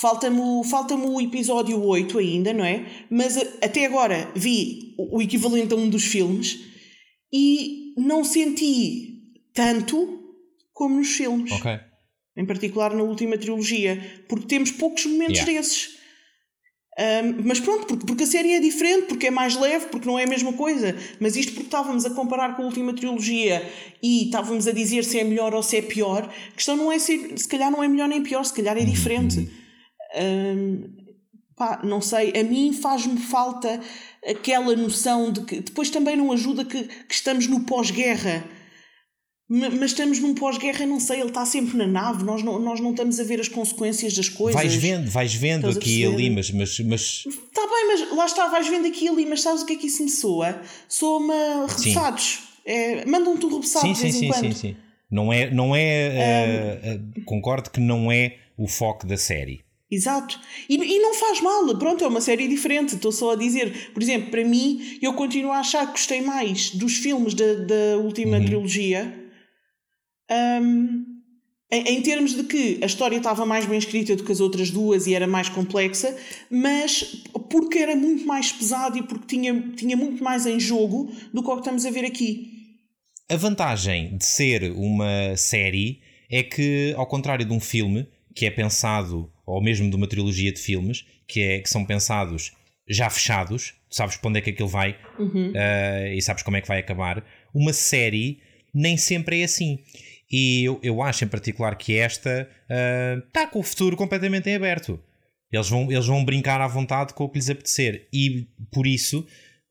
Falta-me falta o episódio 8 ainda, não é? Mas até agora vi o equivalente a um dos filmes e não senti tanto como nos filmes. Ok. Em particular na última trilogia. Porque temos poucos momentos yeah. desses. Um, mas pronto, porque, porque a série é diferente, porque é mais leve, porque não é a mesma coisa. Mas isto porque estávamos a comparar com a última trilogia e estávamos a dizer se é melhor ou se é pior. A questão não é se, se calhar não é melhor nem pior, se calhar é diferente. Hum, pá, não sei, a mim faz-me falta aquela noção de que depois também não ajuda que, que estamos no pós-guerra. Mas estamos num pós-guerra, não sei, ele está sempre na nave, nós não, nós não estamos a ver as consequências das coisas. Vais vendo, vais vendo aqui e ali, mas, mas, mas. Está bem, mas lá está, vais vendo aqui e ali, mas sabes o que é que isso me soa? Soa-me repousados. É, Mandam-te um repousado sim, de vez sim, em sim, quando. Sim, sim, Não é, não é um... uh, uh, concordo que não é o foco da série. Exato. E, e não faz mal, pronto, é uma série diferente. Estou só a dizer, por exemplo, para mim, eu continuo a achar que gostei mais dos filmes da, da última uhum. trilogia. Um, em, em, termos de que a história estava mais bem escrita do que as outras duas e era mais complexa, mas porque era muito mais pesado e porque tinha, tinha muito mais em jogo do que o que estamos a ver aqui. A vantagem de ser uma série é que, ao contrário de um filme que é pensado ou mesmo de uma trilogia de filmes, que, é, que são pensados já fechados, sabes para onde é que aquilo vai uhum. uh, e sabes como é que vai acabar. Uma série nem sempre é assim. E eu, eu acho em particular que esta está ah, uh, com o futuro completamente em aberto. Eles vão, eles vão brincar à vontade com o que lhes apetecer. E por isso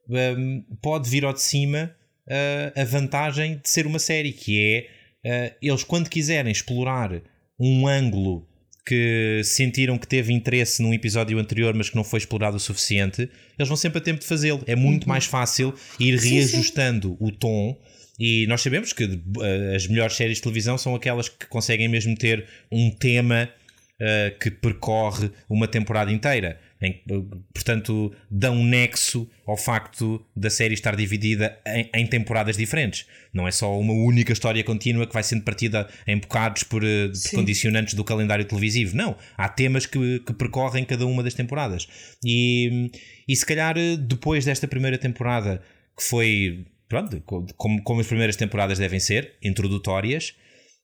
um, ah, pode vir ao de cima uh, a vantagem de ser uma série, que é eles, quando quiserem explorar um ângulo que sentiram que teve interesse num episódio anterior, mas que não foi explorado o suficiente, eles vão sempre a tempo de fazê-lo. É muito uhum. mais fácil ir sim, reajustando sim. o tom. E nós sabemos que uh, as melhores séries de televisão são aquelas que conseguem mesmo ter um tema uh, que percorre uma temporada inteira. Em, portanto, dão um nexo ao facto da série estar dividida em, em, temporadas diferentes. Não é só uma única história contínua que vai sendo partida em bocados por, eh, por condicionantes do calendário televisivo. Não. Há temas que, que percorrem cada uma das temporadas. E, e se calhar eh, depois desta primeira temporada, que foi. Pronto, como, como as primeiras temporadas devem ser, introdutórias,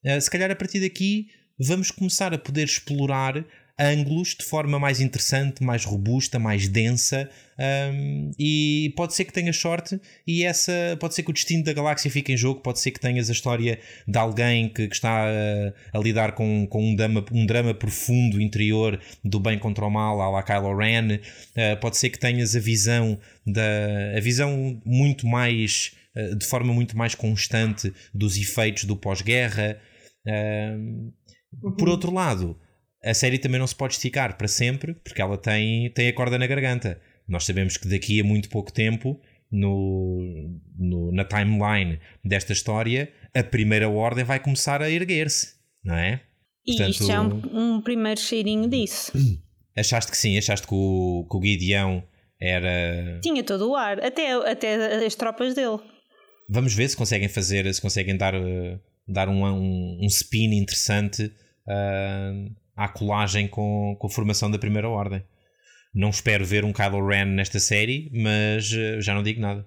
eh, se calhar a partir daqui vamos começar a poder explorar ângulos de forma mais interessante, mais robusta, mais densa. Um, e pode ser que tenhas sorte e essa pode ser que o destino da galáxia fique em jogo, pode ser que tenhas a história de alguém que, que está a, a, lidar com, com um, drama, um drama profundo interior do bem contra o mal, à la Kylo Ren, uh, pode ser que tenhas a visão da a visão muito mais uh, de forma muito mais constante dos efeitos do pós-guerra. Uh, por outro lado, a série também não se pode esticar para sempre, porque ela tem, tem a corda na garganta. Nós sabemos que daqui a muito pouco tempo, no, no, na timeline desta história, a primeira ordem vai começar a erguer-se, não é? E Portanto- isto já é um, um primeiro cheirinho disso. Achaste que sim, achaste que o, que o Gideão era. Tinha todo o ar, até, até as tropas dele. Vamos ver se conseguem fazer, se conseguem dar, eh, dar um, um, um spin interessante ah, à colagem com, com a formação da Primeira Ordem. Não espero ver um Kylo Ren nesta série, mas eh, já não digo nada.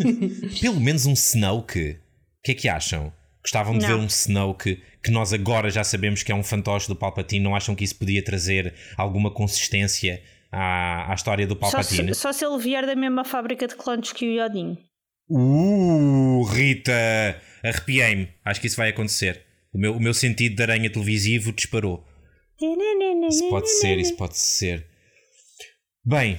Pelo menos um Snoke. O que é que acham? Gostavam de Não. ver um Snoke que nós agora já sabemos que é um fantoche do Palpatine. Não acham que isso podia trazer alguma consistência à, à história do Só Palpatine? se, só se ele vier da mesma fábrica de clones que o Yodin. Uh, Rita! Arrepiei-me. Acho que isso vai acontecer. O meu, o meu sentido de aranha televisivo disparou. Isso pode ser, isso pode ser. Bem,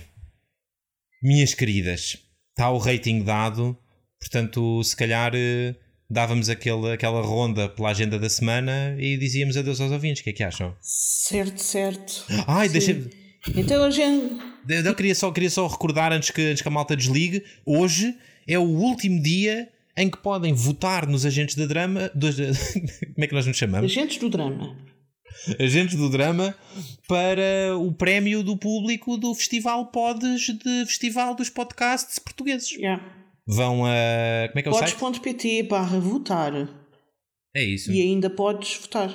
minhas queridas, está o rating dado, portanto, se calhar eh, dávamos aquele, aquela ronda pela agenda da semana e dizíamos adeus aos ouvintes. O que é que acham? Certo, certo. Ai, Sim. deixa. Então a gente. Eu eu queria só, queria só recordar antes que, antes que a malta desligue: hoje é o último dia em que podem votar nos agentes da drama. Dos, como é que nós nos chamamos? Agentes do drama. Agentes do drama para o prémio do público do Festival Pods de Festival dos Podcasts Portugueses. Yeah. Vão a. Como é que é o site? Podes.pt barra votar. É isso. E ainda podes votar.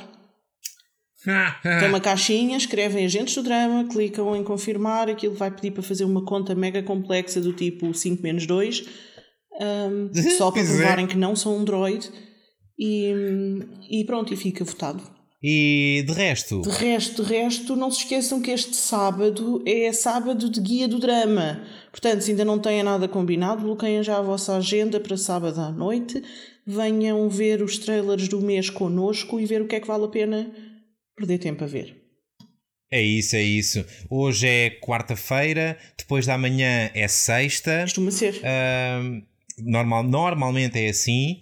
Tem uma caixinha, escrevem agentes do drama, clicam em confirmar, aquilo vai pedir para fazer uma conta mega complexa do tipo 5 menos 2, um, só para é. provarem que não são um droid. E, e pronto, e fica votado. E de resto, De resto, de resto, não se esqueçam que este sábado é sábado de guia do drama. Portanto, se ainda não têm nada combinado, bloqueiem já a vossa agenda para sábado à noite. Venham ver os trailers do mês connosco e ver o que é que vale a pena perder tempo a ver. é isso, é isso. Hoje é quarta-feira, depois da manhã é sexta. Costuma ser. Ahm, normal, normalmente é assim.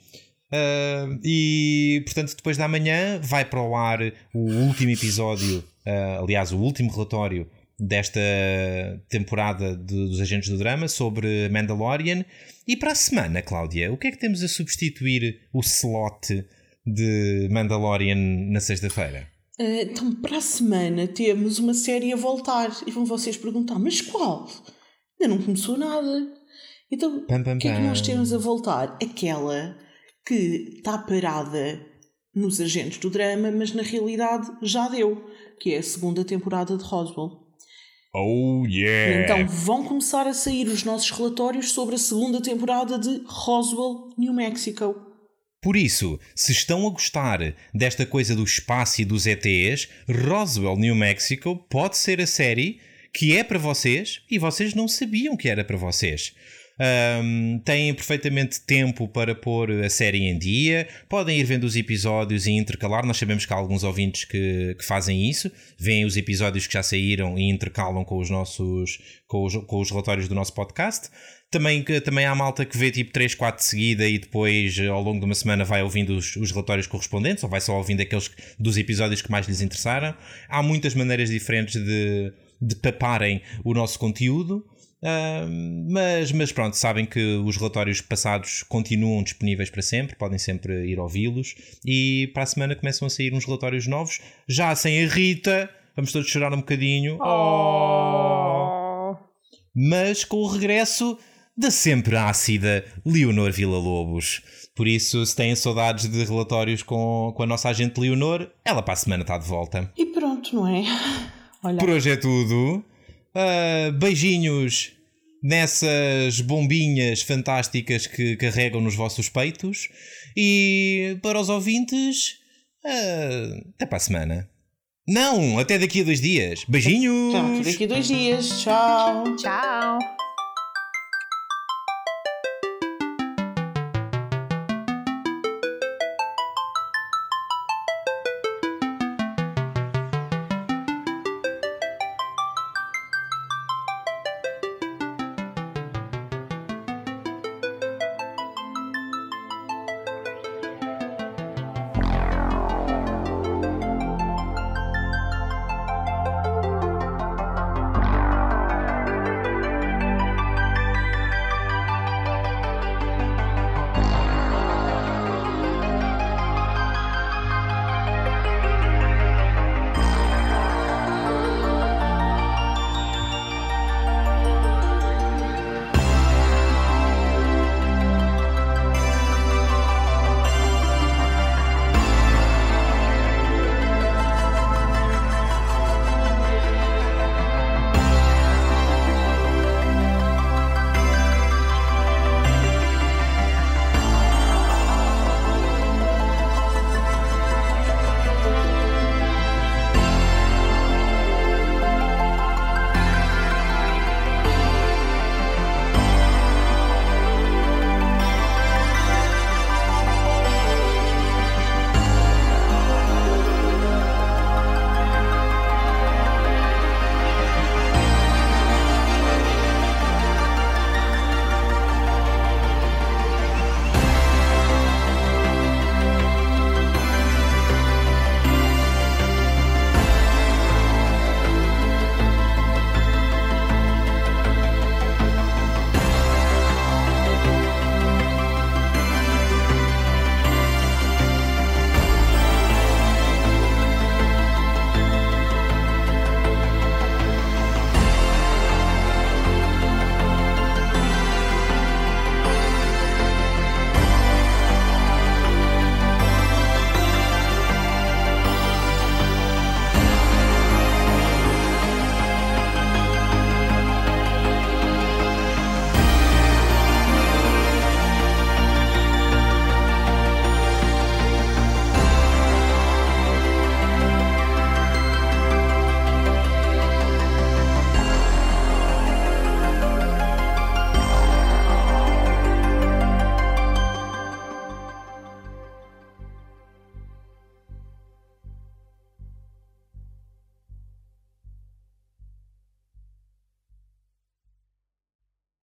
Ahm, e portanto, depois da manhã vai para o ar o último episódio, ah, aliás, o último relatório desta temporada de- dos Agentes do Drama sobre Mandalorian. E para a semana, Cláudia, o que é que temos a substituir o slot de Mandalorian na sexta-feira? Ah, então, para a semana temos uma série a voltar. E vão vocês perguntar, mas qual? Ainda não começou nada. Então, o que é que nós temos a voltar? Aquela que está parada nos agentes do drama, mas na realidade já deu, que é a segunda temporada de Roswell. Oh yeah! Então vão começar a sair os nossos relatórios sobre a segunda temporada de Roswell, New Mexico. Por isso, se estão a gostar desta coisa do espaço e dos ETs, Roswell, New Mexico pode ser a série que é para vocês e vocês não sabiam que era para vocês. Ahm, têm perfeitamente tempo para pôr a série em dia, podem ir vendo os episódios e intercalar. Nós sabemos que há alguns ouvintes que, que fazem isso, veem os episódios que já saíram e intercalam com os nossos com os, com os relatórios do nosso podcast. Também, também há malta que vê tipo 3, 4 de seguida e depois ao longo de uma semana vai ouvindo os, os relatórios correspondentes ou vai só ouvindo aqueles que- dos episódios que mais lhes interessaram. Há muitas maneiras diferentes de, de paparem o nosso conteúdo. Ahm, mas, mas pronto, sabem que os relatórios passados continuam disponíveis para sempre, podem sempre ir ouvi-los. E para a semana começam a sair uns relatórios novos, já sem a Rita. Vamos todos chorar um bocadinho. Oh! Mas com o regresso da sempre ácida Leonor Villa-Lobos. Por isso, se têm saudades de relatórios com, com a nossa agente Leonor, ela para a semana está de volta. E pronto, não é? Olha, Por hoje é tudo. Ah, beijinhos nessas bombinhas fantásticas que carregam nos vossos peitos. E para os ouvintes, ah, até para a semana. Não, até daqui a dois dias. Beijinhos! já, daqui a dois dias. Tchau. Tchau!